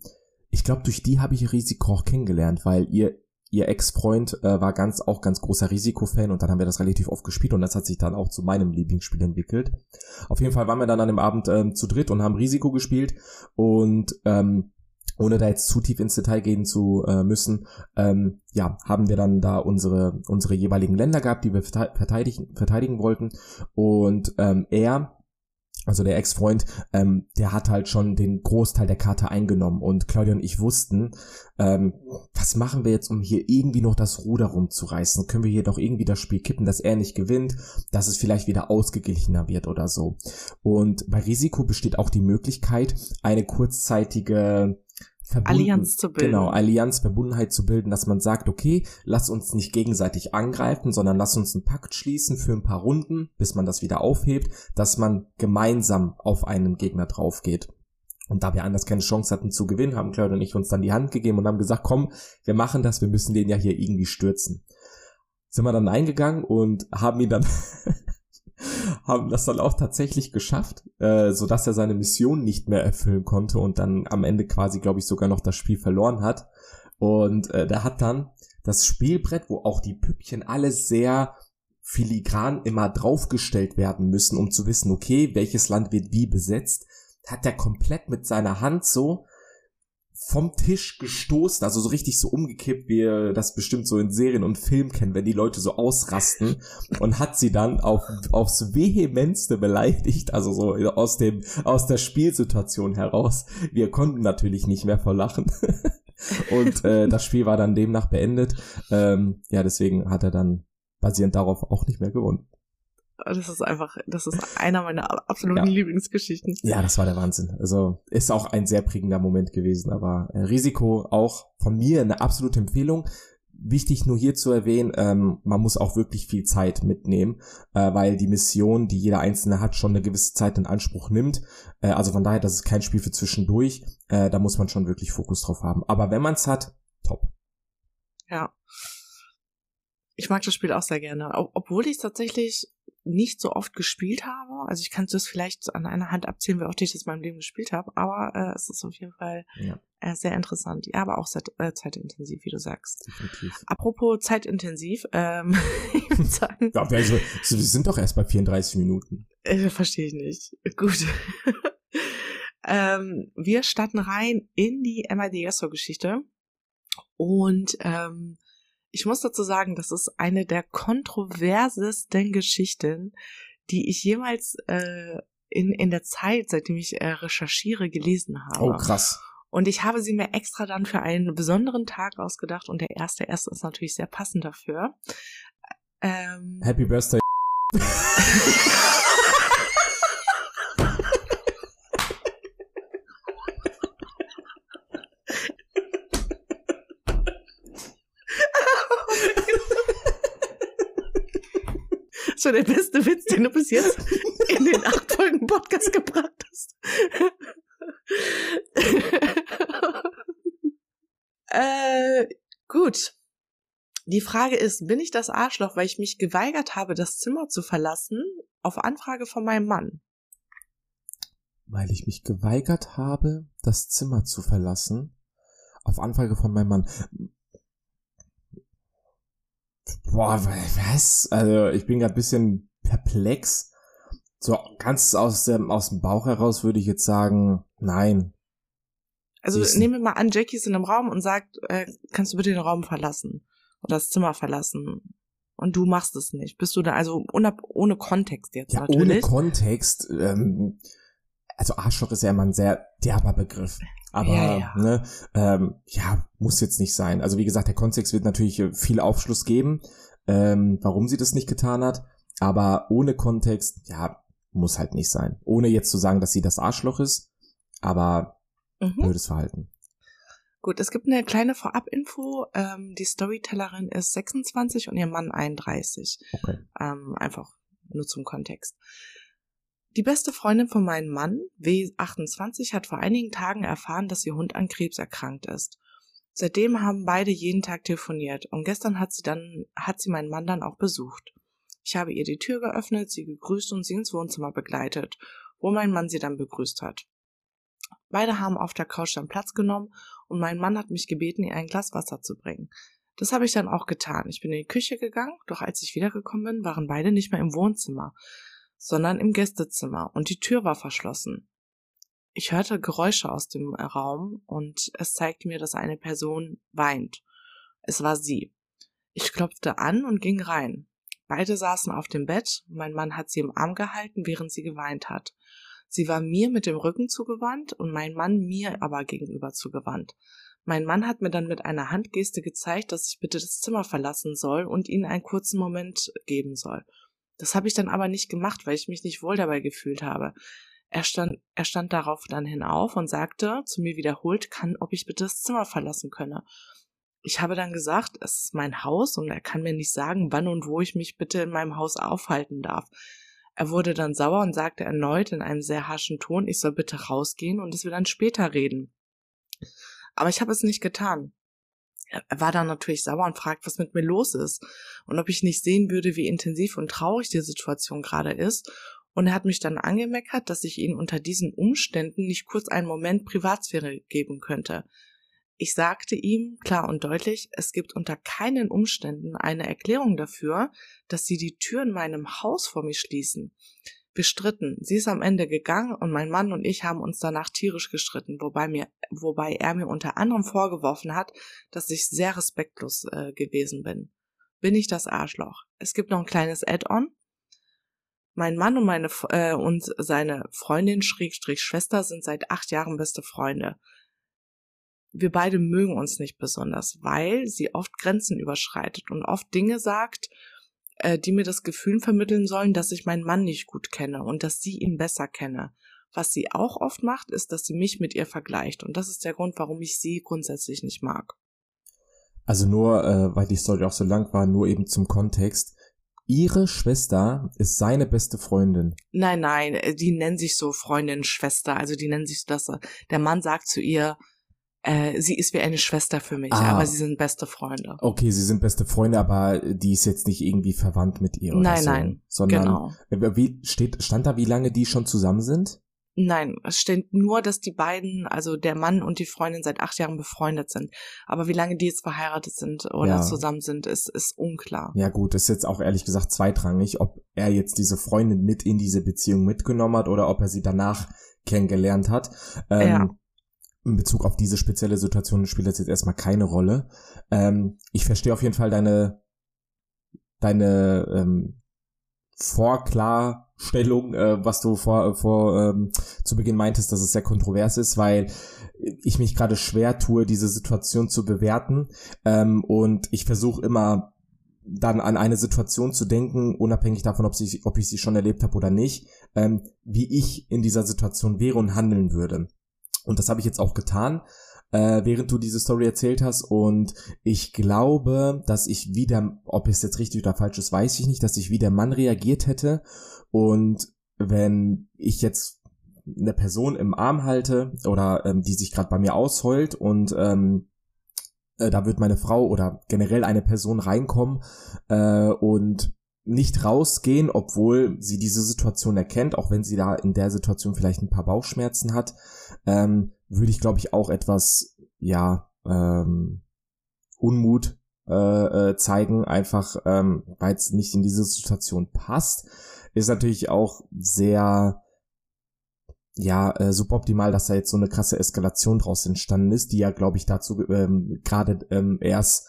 ich glaube, durch die habe ich Risiko auch kennengelernt, weil ihr ihr Ex-Freund äh, war ganz auch ganz großer Risikofan und dann haben wir das relativ oft gespielt und das hat sich dann auch zu meinem Lieblingsspiel entwickelt. Auf jeden Fall waren wir dann an dem Abend ähm, zu dritt und haben Risiko gespielt und ähm, ohne da jetzt zu tief ins Detail gehen zu äh, müssen, ähm, ja, haben wir dann da unsere unsere jeweiligen Länder gehabt, die wir verte- verteidigen verteidigen wollten und ähm, er also der Ex-Freund, ähm, der hat halt schon den Großteil der Karte eingenommen und Claudia und ich wussten, ähm, was machen wir jetzt, um hier irgendwie noch das Ruder rumzureißen? Können wir hier doch irgendwie das Spiel kippen, dass er nicht gewinnt, dass es vielleicht wieder ausgeglichener wird oder so? Und bei Risiko besteht auch die Möglichkeit, eine kurzzeitige Verbunden- Allianz zu bilden. Genau, Allianz, Verbundenheit zu bilden, dass man sagt, okay, lass uns nicht gegenseitig angreifen, sondern lass uns einen Pakt schließen für ein paar Runden, bis man das wieder aufhebt, dass man gemeinsam auf einen Gegner drauf geht. Und da wir anders keine Chance hatten zu gewinnen, haben Claudia und ich uns dann die Hand gegeben und haben gesagt, komm, wir machen das, wir müssen den ja hier irgendwie stürzen. Sind wir dann eingegangen und haben ihn dann haben das dann auch tatsächlich geschafft, äh, so dass er seine Mission nicht mehr erfüllen konnte und dann am Ende quasi, glaube ich, sogar noch das Spiel verloren hat. Und äh, der hat dann das Spielbrett, wo auch die Püppchen alle sehr filigran immer draufgestellt werden müssen, um zu wissen, okay, welches Land wird wie besetzt, hat er komplett mit seiner Hand so vom Tisch gestoßen, also so richtig so umgekippt, wie ihr das bestimmt so in Serien und Filmen kennen, wenn die Leute so ausrasten und hat sie dann auf, aufs vehementste beleidigt, also so aus dem, aus der Spielsituation heraus. Wir konnten natürlich nicht mehr vor Lachen. und äh, das Spiel war dann demnach beendet. Ähm, ja, deswegen hat er dann basierend darauf auch nicht mehr gewonnen. Das ist einfach, das ist einer meiner absoluten Ja. Lieblingsgeschichten. Ja, das war der Wahnsinn. Also ist auch ein sehr prägender Moment gewesen, aber äh, Risiko auch von mir eine absolute Empfehlung. Wichtig nur hier zu erwähnen, ähm, man muss auch wirklich viel Zeit mitnehmen, äh, weil die Mission, die jeder Einzelne hat, schon eine gewisse Zeit in Anspruch nimmt. Äh, also von daher, das ist kein Spiel für zwischendurch. Äh, da muss man schon wirklich Fokus drauf haben. Aber wenn man es hat, top. Ja. Ich mag das Spiel auch sehr gerne, ob- obwohl ich es tatsächlich nicht so oft gespielt habe. Also ich kann das vielleicht an einer Hand abzählen, wie oft ich das in meinem Leben gespielt habe, aber äh, es ist auf jeden Fall Ja, äh, sehr interessant. Ja, aber auch sehr, äh, zeitintensiv, wie du sagst. definitiv. Apropos zeitintensiv, ähm, ich würde sagen, Ja, also, wir sind doch erst bei 34 Minuten. äh, verstehe ich nicht. Gut. ähm, wir starten rein in die MIDSO-Geschichte. Und ähm, ich muss dazu sagen, das ist eine der kontroversesten Geschichten, die ich jemals äh, in, in der Zeit, seitdem ich äh, recherchiere, gelesen habe. Oh, krass. Und ich habe sie mir extra dann für einen besonderen Tag ausgedacht und der erste erste ist natürlich sehr passend dafür. Ähm, Happy Birthday. so der beste Witz, den du bis jetzt in den acht Folgen Podcast gebracht hast. äh, gut. Die Frage ist, bin ich das Arschloch, weil ich mich geweigert habe, das Zimmer zu verlassen, auf Anfrage von meinem Mann? Weil ich mich geweigert habe, das Zimmer zu verlassen, auf Anfrage von meinem Mann. Boah, was? Also ich bin gerade ein bisschen perplex. So ganz aus dem, aus dem Bauch heraus würde ich jetzt sagen, nein. Also nehmen wir mal an, Jackie ist in einem Raum und sagt, äh, kannst du bitte den Raum verlassen oder das Zimmer verlassen? Und du machst es nicht. Bist du da also ohne Kontext jetzt Ja, ohne natürlich? Kontext. Ähm, also Arschloch ist ja immer ein sehr derber Begriff. Aber Ja, ja. Ne, ähm, ja, muss jetzt nicht sein. Also wie gesagt, der Kontext wird natürlich äh, viel Aufschluss geben, ähm, warum sie das nicht getan hat. Aber ohne Kontext, ja, muss halt nicht sein. Ohne jetzt zu sagen, dass sie das Arschloch ist, aber mhm. blödes Verhalten. Gut, es gibt eine kleine Vorabinfo. Ähm, die Storytellerin ist 26 und ihr Mann 31. Okay. Ähm, einfach nur zum Kontext. Die beste Freundin von meinem Mann, W28, hat vor einigen Tagen erfahren, dass ihr Hund an Krebs erkrankt ist. Seitdem haben beide jeden Tag telefoniert und gestern hat sie dann, hat sie meinen Mann dann auch besucht. Ich habe ihr die Tür geöffnet, sie gegrüßt und sie ins Wohnzimmer begleitet, wo mein Mann sie dann begrüßt hat. Beide haben auf der Couch dann Platz genommen und mein Mann hat mich gebeten, ihr ein Glas Wasser zu bringen. Das habe ich dann auch getan. Ich bin in die Küche gegangen, doch als ich wiedergekommen bin, waren beide nicht mehr im Wohnzimmer, sondern im Gästezimmer und die Tür war verschlossen. Ich hörte Geräusche aus dem Raum und es zeigte mir, dass eine Person weint. Es war sie. Ich klopfte an und ging rein. Beide saßen auf dem Bett, mein Mann hat sie im Arm gehalten, während sie geweint hat. Sie war mir mit dem Rücken zugewandt und mein Mann mir aber gegenüber zugewandt. Mein Mann hat mir dann mit einer Handgeste gezeigt, dass ich bitte das Zimmer verlassen soll und ihnen einen kurzen Moment geben soll. Das habe ich dann aber nicht gemacht, weil ich mich nicht wohl dabei gefühlt habe. Er stand, er stand darauf dann hinauf und sagte zu mir wiederholt, kann, ob ich bitte das Zimmer verlassen könne. Ich habe dann gesagt, es ist mein Haus und er kann mir nicht sagen, wann und wo ich mich bitte in meinem Haus aufhalten darf. Er wurde dann sauer und sagte erneut in einem sehr harschen Ton, ich soll bitte rausgehen und dass wir dann später reden. Aber ich habe es nicht getan. Er war dann natürlich sauer und fragt, was mit mir los ist und ob ich nicht sehen würde, wie intensiv und traurig die Situation gerade ist. Und er hat mich dann angemeckert, dass ich ihm unter diesen Umständen nicht kurz einen Moment Privatsphäre geben könnte. Ich sagte ihm klar und deutlich, es gibt unter keinen Umständen eine Erklärung dafür, dass sie die Tür in meinem Haus vor mir schließen. Wir stritten. Sie ist am Ende gegangen und mein Mann und ich haben uns danach tierisch gestritten, wobei mir, wobei er mir unter anderem vorgeworfen hat, dass ich sehr respektlos äh, gewesen bin. Bin ich das Arschloch? Es gibt noch ein kleines Add-on. Mein Mann und meine äh, und seine Freundin Schrägstrich Schwester sind seit acht Jahren beste Freunde wir beide mögen uns nicht besonders, weil sie oft Grenzen überschreitet und oft Dinge sagt, äh, die mir das Gefühl vermitteln sollen, dass ich meinen Mann nicht gut kenne und dass sie ihn besser kenne. Was sie auch oft macht, ist, dass sie mich mit ihr vergleicht und das ist der Grund, warum ich sie grundsätzlich nicht mag. Also nur, äh, weil die Story auch so lang war, nur eben zum Kontext. Ihre Schwester ist seine beste Freundin. Nein, nein, die nennen sich so Freundin, Schwester, also die nennen sich das. Der Mann sagt zu ihr, äh, sie ist wie eine Schwester für mich, Ah. aber sie sind beste Freunde. Okay, sie sind beste Freunde, aber die ist jetzt nicht irgendwie verwandt mit ihr oder Nein, so. nein, Sondern Genau. wie steht, stand da, wie lange die schon zusammen sind? Nein, es steht nur, dass die beiden, also der Mann und die Freundin seit acht Jahren befreundet sind. Aber wie lange die jetzt verheiratet sind oder Ja. zusammen sind, ist, ist unklar. Ja gut, ist jetzt auch ehrlich gesagt zweitrangig, ob er jetzt diese Freundin mit in diese Beziehung mitgenommen hat oder ob er sie danach kennengelernt hat. Ähm, Ja. In Bezug auf diese spezielle Situation spielt das jetzt erstmal keine Rolle. Ähm, ich verstehe auf jeden Fall deine, deine ähm, Stellung, äh, was du vor, vor ähm, zu Beginn meintest, dass es sehr kontrovers ist, weil ich mich gerade schwer tue, diese Situation zu bewerten. Ähm, und ich versuche immer dann an eine Situation zu denken, unabhängig davon, ob, sie, ob ich sie schon erlebt habe oder nicht, ähm, wie ich in dieser Situation wäre und handeln würde. Und das habe ich jetzt auch getan, äh, während du diese Story erzählt hast. Und ich glaube, dass ich wieder, ob es jetzt richtig oder falsch ist, weiß ich nicht, dass ich wie der Mann reagiert hätte. Und wenn ich jetzt eine Person im Arm halte oder ähm, die sich gerade bei mir ausheult und ähm, äh, da wird meine Frau oder generell eine Person reinkommen äh, und nicht rausgehen, obwohl sie diese Situation erkennt, auch wenn sie da in der Situation vielleicht ein paar Bauchschmerzen hat, ähm, würde ich, glaube ich, auch etwas, ja, ähm, Unmut äh, äh, zeigen, einfach ähm, weil es nicht in diese Situation passt. Ist natürlich auch sehr ja, äh, suboptimal, dass da jetzt so eine krasse Eskalation draus entstanden ist, die ja, glaube ich, dazu ähm, gerade ähm, erst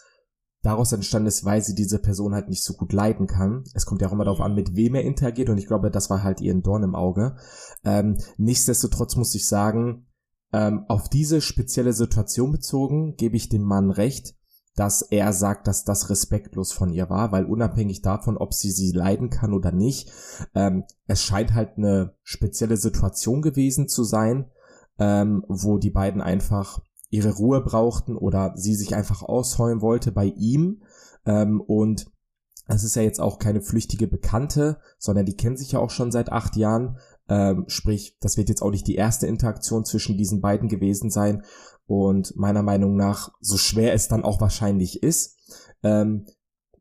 daraus entstanden ist, weil sie diese Person halt nicht so gut leiden kann. Es kommt ja auch immer darauf an, mit wem er interagiert und ich glaube, das war halt ihren Dorn im Auge. Ähm, nichtsdestotrotz muss ich sagen, ähm, auf diese spezielle Situation bezogen, gebe ich dem Mann recht, dass er sagt, dass das respektlos von ihr war, weil unabhängig davon, ob sie sie leiden kann oder nicht, ähm, es scheint halt eine spezielle Situation gewesen zu sein, ähm, wo die beiden einfach ihre Ruhe brauchten oder sie sich einfach ausheulen wollte bei ihm ähm, und es ist ja jetzt auch keine flüchtige Bekannte, sondern die kennen sich ja auch schon seit acht Jahren. Ähm, sprich, das wird jetzt auch nicht die erste Interaktion zwischen diesen beiden gewesen sein. Und meiner Meinung nach, so schwer es dann auch wahrscheinlich ist, ähm,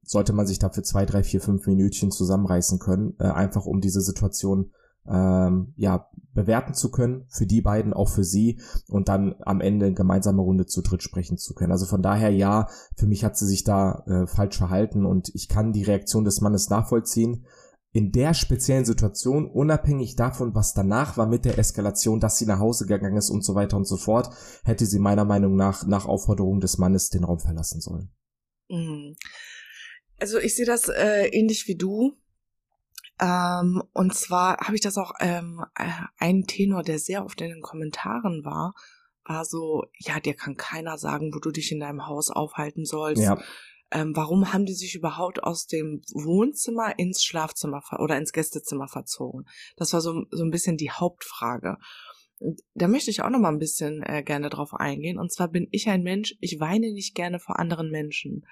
sollte man sich dafür zwei, drei, vier, fünf Minütchen zusammenreißen können, äh, einfach um diese Situation ähm, ja bewerten zu können, für die beiden, auch für sie und dann am Ende eine gemeinsame Runde zu dritt sprechen zu können. Also von daher ja, für mich hat sie sich da äh, falsch verhalten und ich kann die Reaktion des Mannes nachvollziehen in der speziellen Situation, unabhängig davon, was danach war mit der Eskalation, dass sie nach Hause gegangen ist und so weiter und so fort, hätte sie meiner Meinung nach nach Aufforderung des Mannes den Raum verlassen sollen. Mhm. Also ich sehe das äh, ähnlich wie du. Ähm, und zwar habe ich das auch, ähm, äh, ein Tenor, der sehr oft in den Kommentaren war, war so, ja, dir kann keiner sagen, wo du dich in deinem Haus aufhalten sollst. Ja ähm, warum haben die sich überhaupt aus dem Wohnzimmer ins Schlafzimmer oder ins Gästezimmer verzogen? Das war so, so ein bisschen die Hauptfrage. Da möchte ich auch noch mal ein bisschen äh, gerne drauf eingehen. Und zwar bin ich ein Mensch, ich weine nicht gerne vor anderen Menschen.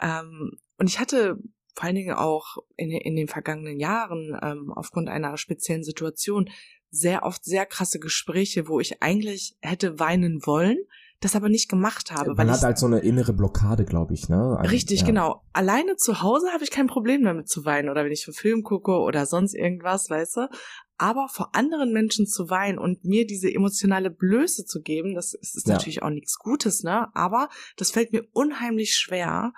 Ähm, und ich hatte vor allen Dingen auch in, in den vergangenen Jahren ähm, aufgrund einer speziellen Situation sehr oft sehr krasse Gespräche, wo ich eigentlich hätte weinen wollen, das aber nicht gemacht habe. Man hat halt so eine innere Blockade, glaube ich, ne? Also, richtig, ja. genau. Alleine zu Hause habe ich kein Problem damit zu weinen oder wenn ich einen Film gucke oder sonst irgendwas, weißt du. Aber vor anderen Menschen zu weinen und mir diese emotionale Blöße zu geben, das ist, ist ja. natürlich auch nichts Gutes, ne? Aber das fällt mir unheimlich schwer.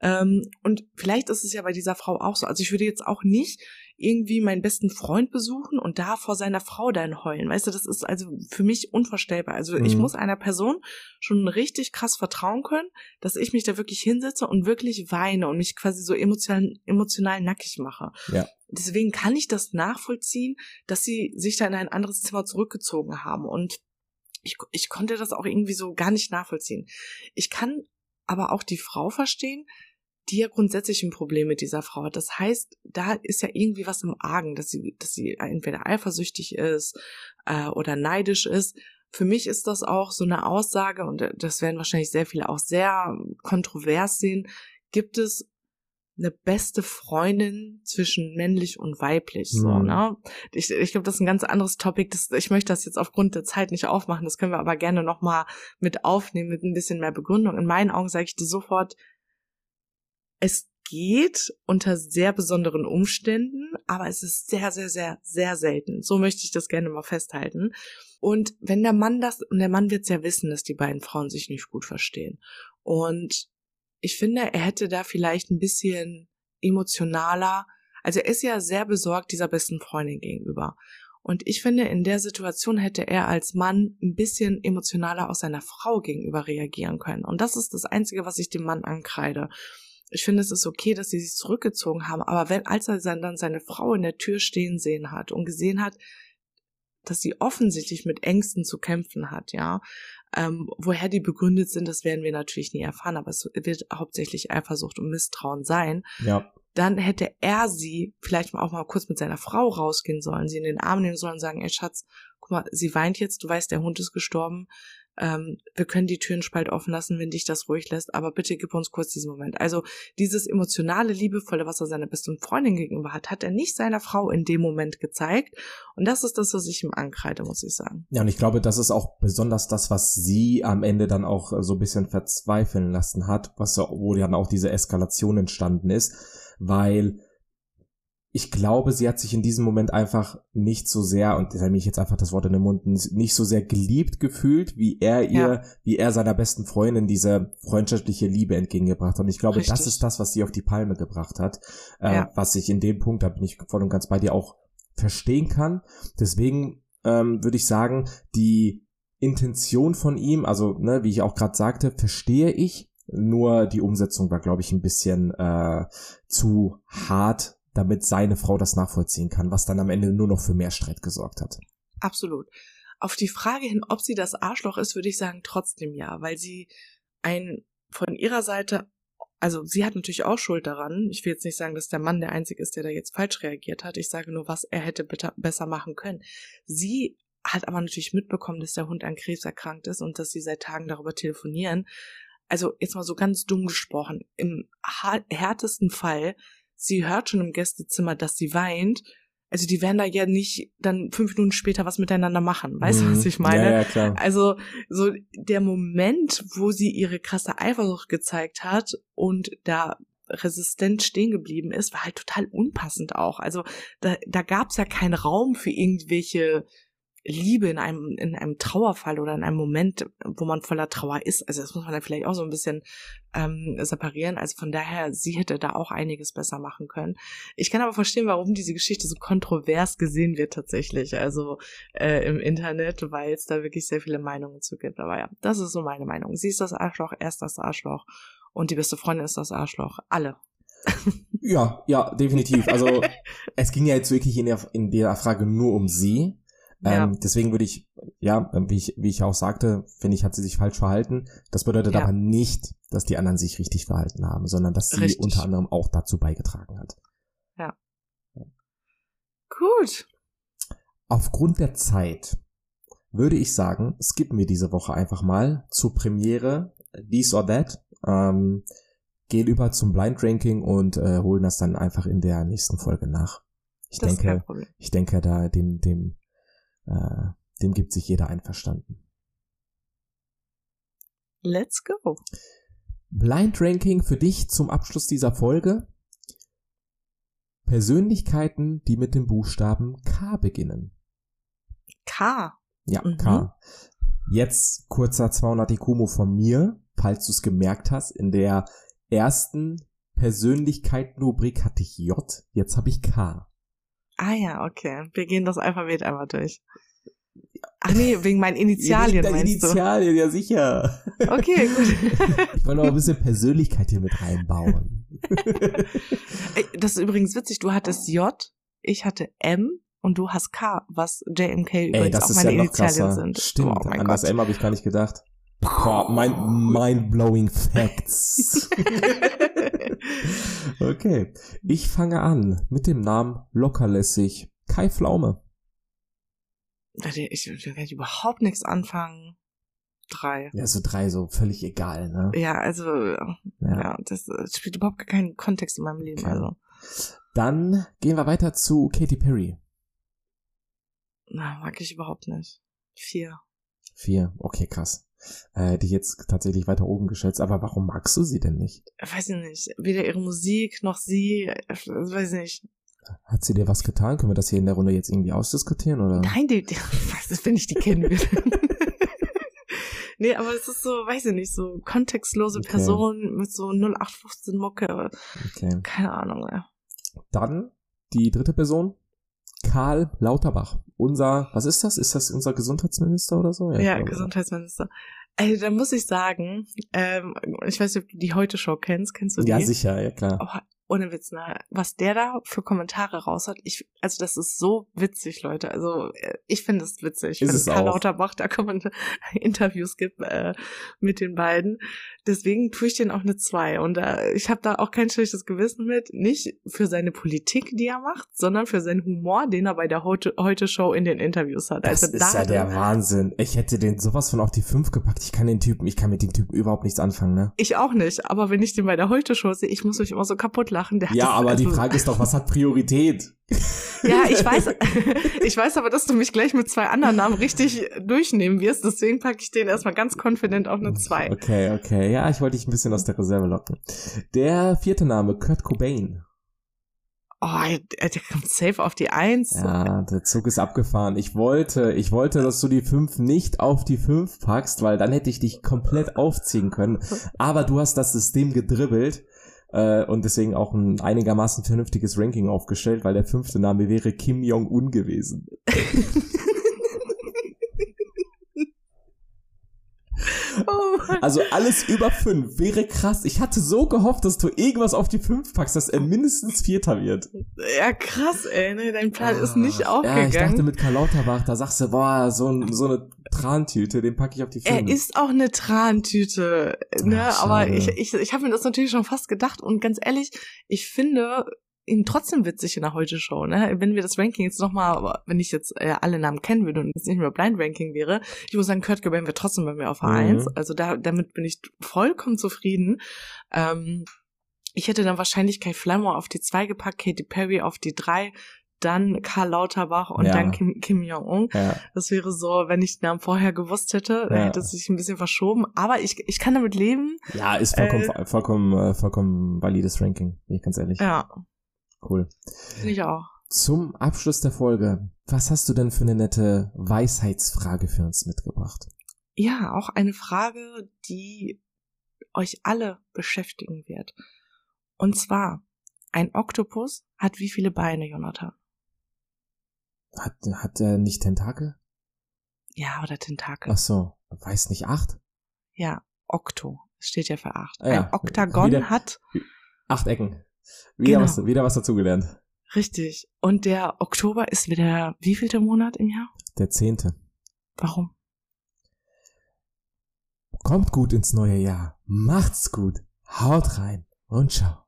Ähm, und vielleicht ist es ja bei dieser Frau auch so. Also ich würde jetzt auch nicht irgendwie meinen besten Freund besuchen und da vor seiner Frau dann heulen. Weißt du, das ist also für mich unvorstellbar. Also mhm. ich muss einer Person schon richtig krass vertrauen können, dass ich mich da wirklich hinsetze und wirklich weine und mich quasi so emotional, emotional nackig mache. Ja. Deswegen kann ich das nachvollziehen, dass sie sich da in ein anderes Zimmer zurückgezogen haben und ich, ich konnte das auch irgendwie so gar nicht nachvollziehen. Ich kann aber auch die Frau verstehen, die ja grundsätzlich ein Problem mit dieser Frau hat. Das heißt, da ist ja irgendwie was im Argen, dass sie, dass sie entweder eifersüchtig ist äh, oder neidisch ist. Für mich ist das auch so eine Aussage, und das werden wahrscheinlich sehr viele auch sehr kontrovers sehen. Gibt es eine beste Freundin zwischen männlich und weiblich, so, mhm. ne? Ich, ich glaube, das ist ein ganz anderes Topic. Das, ich möchte das jetzt aufgrund der Zeit nicht aufmachen. Das können wir aber gerne nochmal mit aufnehmen, mit ein bisschen mehr Begründung. In meinen Augen sage ich dir sofort, es geht unter sehr besonderen Umständen, aber es ist sehr, sehr, sehr, sehr selten. So möchte ich das gerne mal festhalten. Und wenn der Mann das, und der Mann wird es ja wissen, dass die beiden Frauen sich nicht gut verstehen. Und ich finde, er hätte da vielleicht ein bisschen emotionaler, also er ist ja sehr besorgt dieser besten Freundin gegenüber. Und ich finde, in der Situation hätte er als Mann ein bisschen emotionaler aus seiner Frau gegenüber reagieren können. Und das ist das Einzige, was ich dem Mann ankreide. Ich finde, es ist okay, dass sie sich zurückgezogen haben, aber wenn, als er dann seine Frau in der Tür stehen sehen hat und gesehen hat, dass sie offensichtlich mit Ängsten zu kämpfen hat, ja, ähm, woher die begründet sind, das werden wir natürlich nie erfahren, aber es wird hauptsächlich Eifersucht und Misstrauen sein. Ja. Dann hätte er sie vielleicht auch mal kurz mit seiner Frau rausgehen sollen, sie in den Arm nehmen sollen und sagen, ey Schatz, guck mal, sie weint jetzt, du weißt, der Hund ist gestorben, ähm, wir können die Türen spalt offen lassen, wenn dich das ruhig lässt, aber bitte gib uns kurz diesen Moment. Also dieses emotionale, liebevolle, was er seiner besten Freundin gegenüber hat, hat er nicht seiner Frau in dem Moment gezeigt. Und das ist das, was ich ihm ankreide, muss ich sagen. Ja, und ich glaube, das ist auch besonders das, was sie am Ende dann auch so ein bisschen verzweifeln lassen hat, was wo dann auch diese Eskalation entstanden ist, weil ich glaube, sie hat sich in diesem Moment einfach nicht so sehr, und da nehme ich jetzt einfach das Wort in den Mund, nicht so sehr geliebt gefühlt, wie er ihr, ja. wie er seiner besten Freundin diese freundschaftliche Liebe entgegengebracht hat. Und ich glaube, Richtig. das ist das, was sie auf die Palme gebracht hat, äh, ja. was ich in dem Punkt, da bin ich voll und ganz bei dir auch verstehen kann. Deswegen ähm, würde ich sagen, die Intention von ihm, also ne, wie ich auch gerade sagte, verstehe ich. Nur die Umsetzung war, glaube ich, ein bisschen äh, zu hart damit seine Frau das nachvollziehen kann, was dann am Ende nur noch für mehr Streit gesorgt hat. Absolut. Auf die Frage hin, ob sie das Arschloch ist, würde ich sagen trotzdem ja, weil sie ein von ihrer Seite, also sie hat natürlich auch Schuld daran. Ich will jetzt nicht sagen, dass der Mann der Einzige ist, der da jetzt falsch reagiert hat. Ich sage nur, was er hätte besser machen können. Sie hat aber natürlich mitbekommen, dass der Hund an Krebs erkrankt ist und dass sie seit Tagen darüber telefonieren. Also jetzt mal so ganz dumm gesprochen. Im härtesten Fall sie hört schon im Gästezimmer, dass sie weint. Also die werden da ja nicht dann fünf Minuten später was miteinander machen. Weißt du, mhm. was ich meine? Ja, ja, klar. Also so der Moment, wo sie ihre krasse Eifersucht gezeigt hat und da resistent stehen geblieben ist, war halt total unpassend auch. Also da, da gab es ja keinen Raum für irgendwelche Liebe in einem, in einem Trauerfall oder in einem Moment, wo man voller Trauer ist. Also das muss man dann vielleicht auch so ein bisschen ähm, separieren. Also von daher, sie hätte da auch einiges besser machen können. Ich kann aber verstehen, warum diese Geschichte so kontrovers gesehen wird tatsächlich. Also äh, im Internet, weil es da wirklich sehr viele Meinungen zu gibt. Aber ja, das ist so meine Meinung. Sie ist das Arschloch, er ist das Arschloch und die beste Freundin ist das Arschloch. Alle. ja, ja, definitiv. Also es ging ja jetzt wirklich in der, in der Frage nur um sie. Ja. Ähm, deswegen würde ich, ja, wie ich, wie ich auch sagte, finde ich, hat sie sich falsch verhalten. Das bedeutet ja. aber nicht, dass die anderen sich richtig verhalten haben, sondern dass sie richtig. unter anderem auch dazu beigetragen hat. Ja. ja. Gut. Aufgrund der Zeit würde ich sagen, skippen wir diese Woche einfach mal zur Premiere This or That. Ähm, gehen über zum Blind Ranking und äh, holen das dann einfach in der nächsten Folge nach. Ich das denke, ich denke, da dem, dem äh, dem gibt sich jeder einverstanden. Let's go. Blind Ranking für dich zum Abschluss dieser Folge. Persönlichkeiten, die mit dem Buchstaben K beginnen. K. Ja, mhm. K. Jetzt kurzer 200 Ikumo von mir, falls du es gemerkt hast. In der ersten Persönlichkeitenrubrik hatte ich J, jetzt habe ich K. Ah ja, okay. Wir gehen das Alphabet einmal durch. Ach nee, wegen meinen Initialien ja, meinst Initialien, du? ja sicher. Okay, gut. Ich wollte noch ein bisschen Persönlichkeit hier mit reinbauen. Das ist übrigens witzig, du hattest J, ich hatte M und du hast K, was JMK übrigens Ey, auch meine ja Initialien krasser. sind. Stimmt, oh, an Gott. das M habe ich gar nicht gedacht. Boah, mein mind-blowing Facts. okay, ich fange an mit dem Namen lockerlässig Kai Pflaume. Ich, ich werde überhaupt nichts anfangen. Drei. Ja, so drei, so völlig egal, ne? Ja, also, ja, ja das, das, spielt überhaupt keinen Kontext in meinem Leben, okay. also. Dann gehen wir weiter zu Katy Perry. Na, mag ich überhaupt nicht. Vier. Vier, okay, krass äh, die jetzt tatsächlich weiter oben geschätzt. Aber warum magst du sie denn nicht? Weiß ich nicht. Weder ihre Musik noch sie, äh, weiß ich nicht. Hat sie dir was getan? Können wir das hier in der Runde jetzt irgendwie ausdiskutieren, oder? Nein, die, die was, wenn ich die kennen würde. nee, aber es ist so, weiß ich nicht, so kontextlose okay. Person mit so 0815 Mucke. Okay. Keine Ahnung, ja. Dann die dritte Person, Karl Lauterbach. Unser, was ist das? Ist das unser Gesundheitsminister oder so? Ja, ja Gesundheitsminister. Also, da muss ich sagen, ähm, ich weiß nicht, ob du die Heute-Show kennst. Kennst du die? Ja, sicher, ja klar. Oh, ohne Witz, ne? Was der da für Kommentare raus hat, ich, also das ist so witzig, Leute. Also äh, ich finde es witzig, Ist wenn es Karl auch. Lauterbach da Interviews gibt äh, mit den beiden. Deswegen tue ich den auch eine zwei. Und äh, ich habe da auch kein schlechtes Gewissen mit. Nicht für seine Politik, die er macht, sondern für seinen Humor, den er bei der Heute- Heute-Show in den Interviews hat. Das also ist ja hat der er- Wahnsinn. Ich hätte den sowas von auf die 5 gepackt. Ich kann den Typen, ich kann mit dem Typen überhaupt nichts anfangen, ne? Ich auch nicht, aber wenn ich den bei der Heute-Show sehe, ich muss mich immer so kaputt lachen. Ja, aber die also- Frage ist doch, was hat Priorität? Ja, ich weiß, ich weiß aber, dass du mich gleich mit zwei anderen Namen richtig durchnehmen wirst. Deswegen packe ich den erstmal ganz confident auf eine zwei. Okay, okay. Ja, ich wollte dich ein bisschen aus der Reserve locken. Der vierte Name, Kurt Cobain. Oh, der kommt safe auf die Eins. Ja, der Zug ist abgefahren. Ich wollte, ich wollte, dass du die 5 nicht auf die 5 packst, weil dann hätte ich dich komplett aufziehen können. Aber du hast das System gedribbelt äh, und deswegen auch ein einigermaßen vernünftiges Ranking aufgestellt, weil der fünfte Name wäre Kim Jong-un gewesen. Oh. Also alles über 5 wäre krass. Ich hatte so gehofft, dass du irgendwas auf die 5 packst, dass er mindestens Vierter wird. Ja, krass, ey, ne? Dein Plan ist nicht Ah, Ja, ich dachte aufgegangen. mit Karl Lauterbach, da sagst du, boah, so, ein, so eine Trantüte, den packe ich auf die 5. er ist auch eine Trantüte, ne? Ach, aber ich, ich, ich habe mir das natürlich schon fast gedacht und ganz ehrlich, ich finde ihn trotzdem witzig in der Heute-Show, ne? Wenn wir das Ranking jetzt nochmal, wenn ich jetzt äh, alle Namen kennen würde und es nicht mehr Blind Ranking wäre, ich muss sagen, Kurt Cobain wäre trotzdem bei mir auf Mhm. A1. Also da, damit bin ich vollkommen zufrieden. Ähm, ich hätte dann wahrscheinlich Kai Flammer auf die 2 gepackt, Katy Perry auf die 3, dann Karl Lauterbach und Ja. dann Kim, Kim Jong-un. Ja. Das wäre so, wenn ich den Namen vorher gewusst hätte, dann Ja. hätte es sich ein bisschen verschoben. Aber ich, ich kann damit leben. ja, ist vollkommen, vollkommen, äh, vollkommen valides Ranking, bin ich ganz ehrlich. Ja, Cool. finde ich auch. Zum Abschluss der Folge, was hast du denn für eine nette Weisheitsfrage für uns mitgebracht? Ja, auch eine Frage, die euch alle beschäftigen wird. Und zwar, ein Oktopus hat wie viele Beine, Jonathan? Hat, hat er nicht Tentakel? Ja, oder Tentakel. Ach so, weiß nicht, acht? Ja, Okto. Steht ja für acht. Ah ja, Ein Oktagon wieder- hat, Acht Ecken. Wieder, Genau. was, wieder was dazugelernt. richtig. Und der Oktober ist wieder wievielte Monat im Jahr? Der zehnte. Warum? Kommt gut ins neue Jahr. Macht's gut. Haut rein und ciao.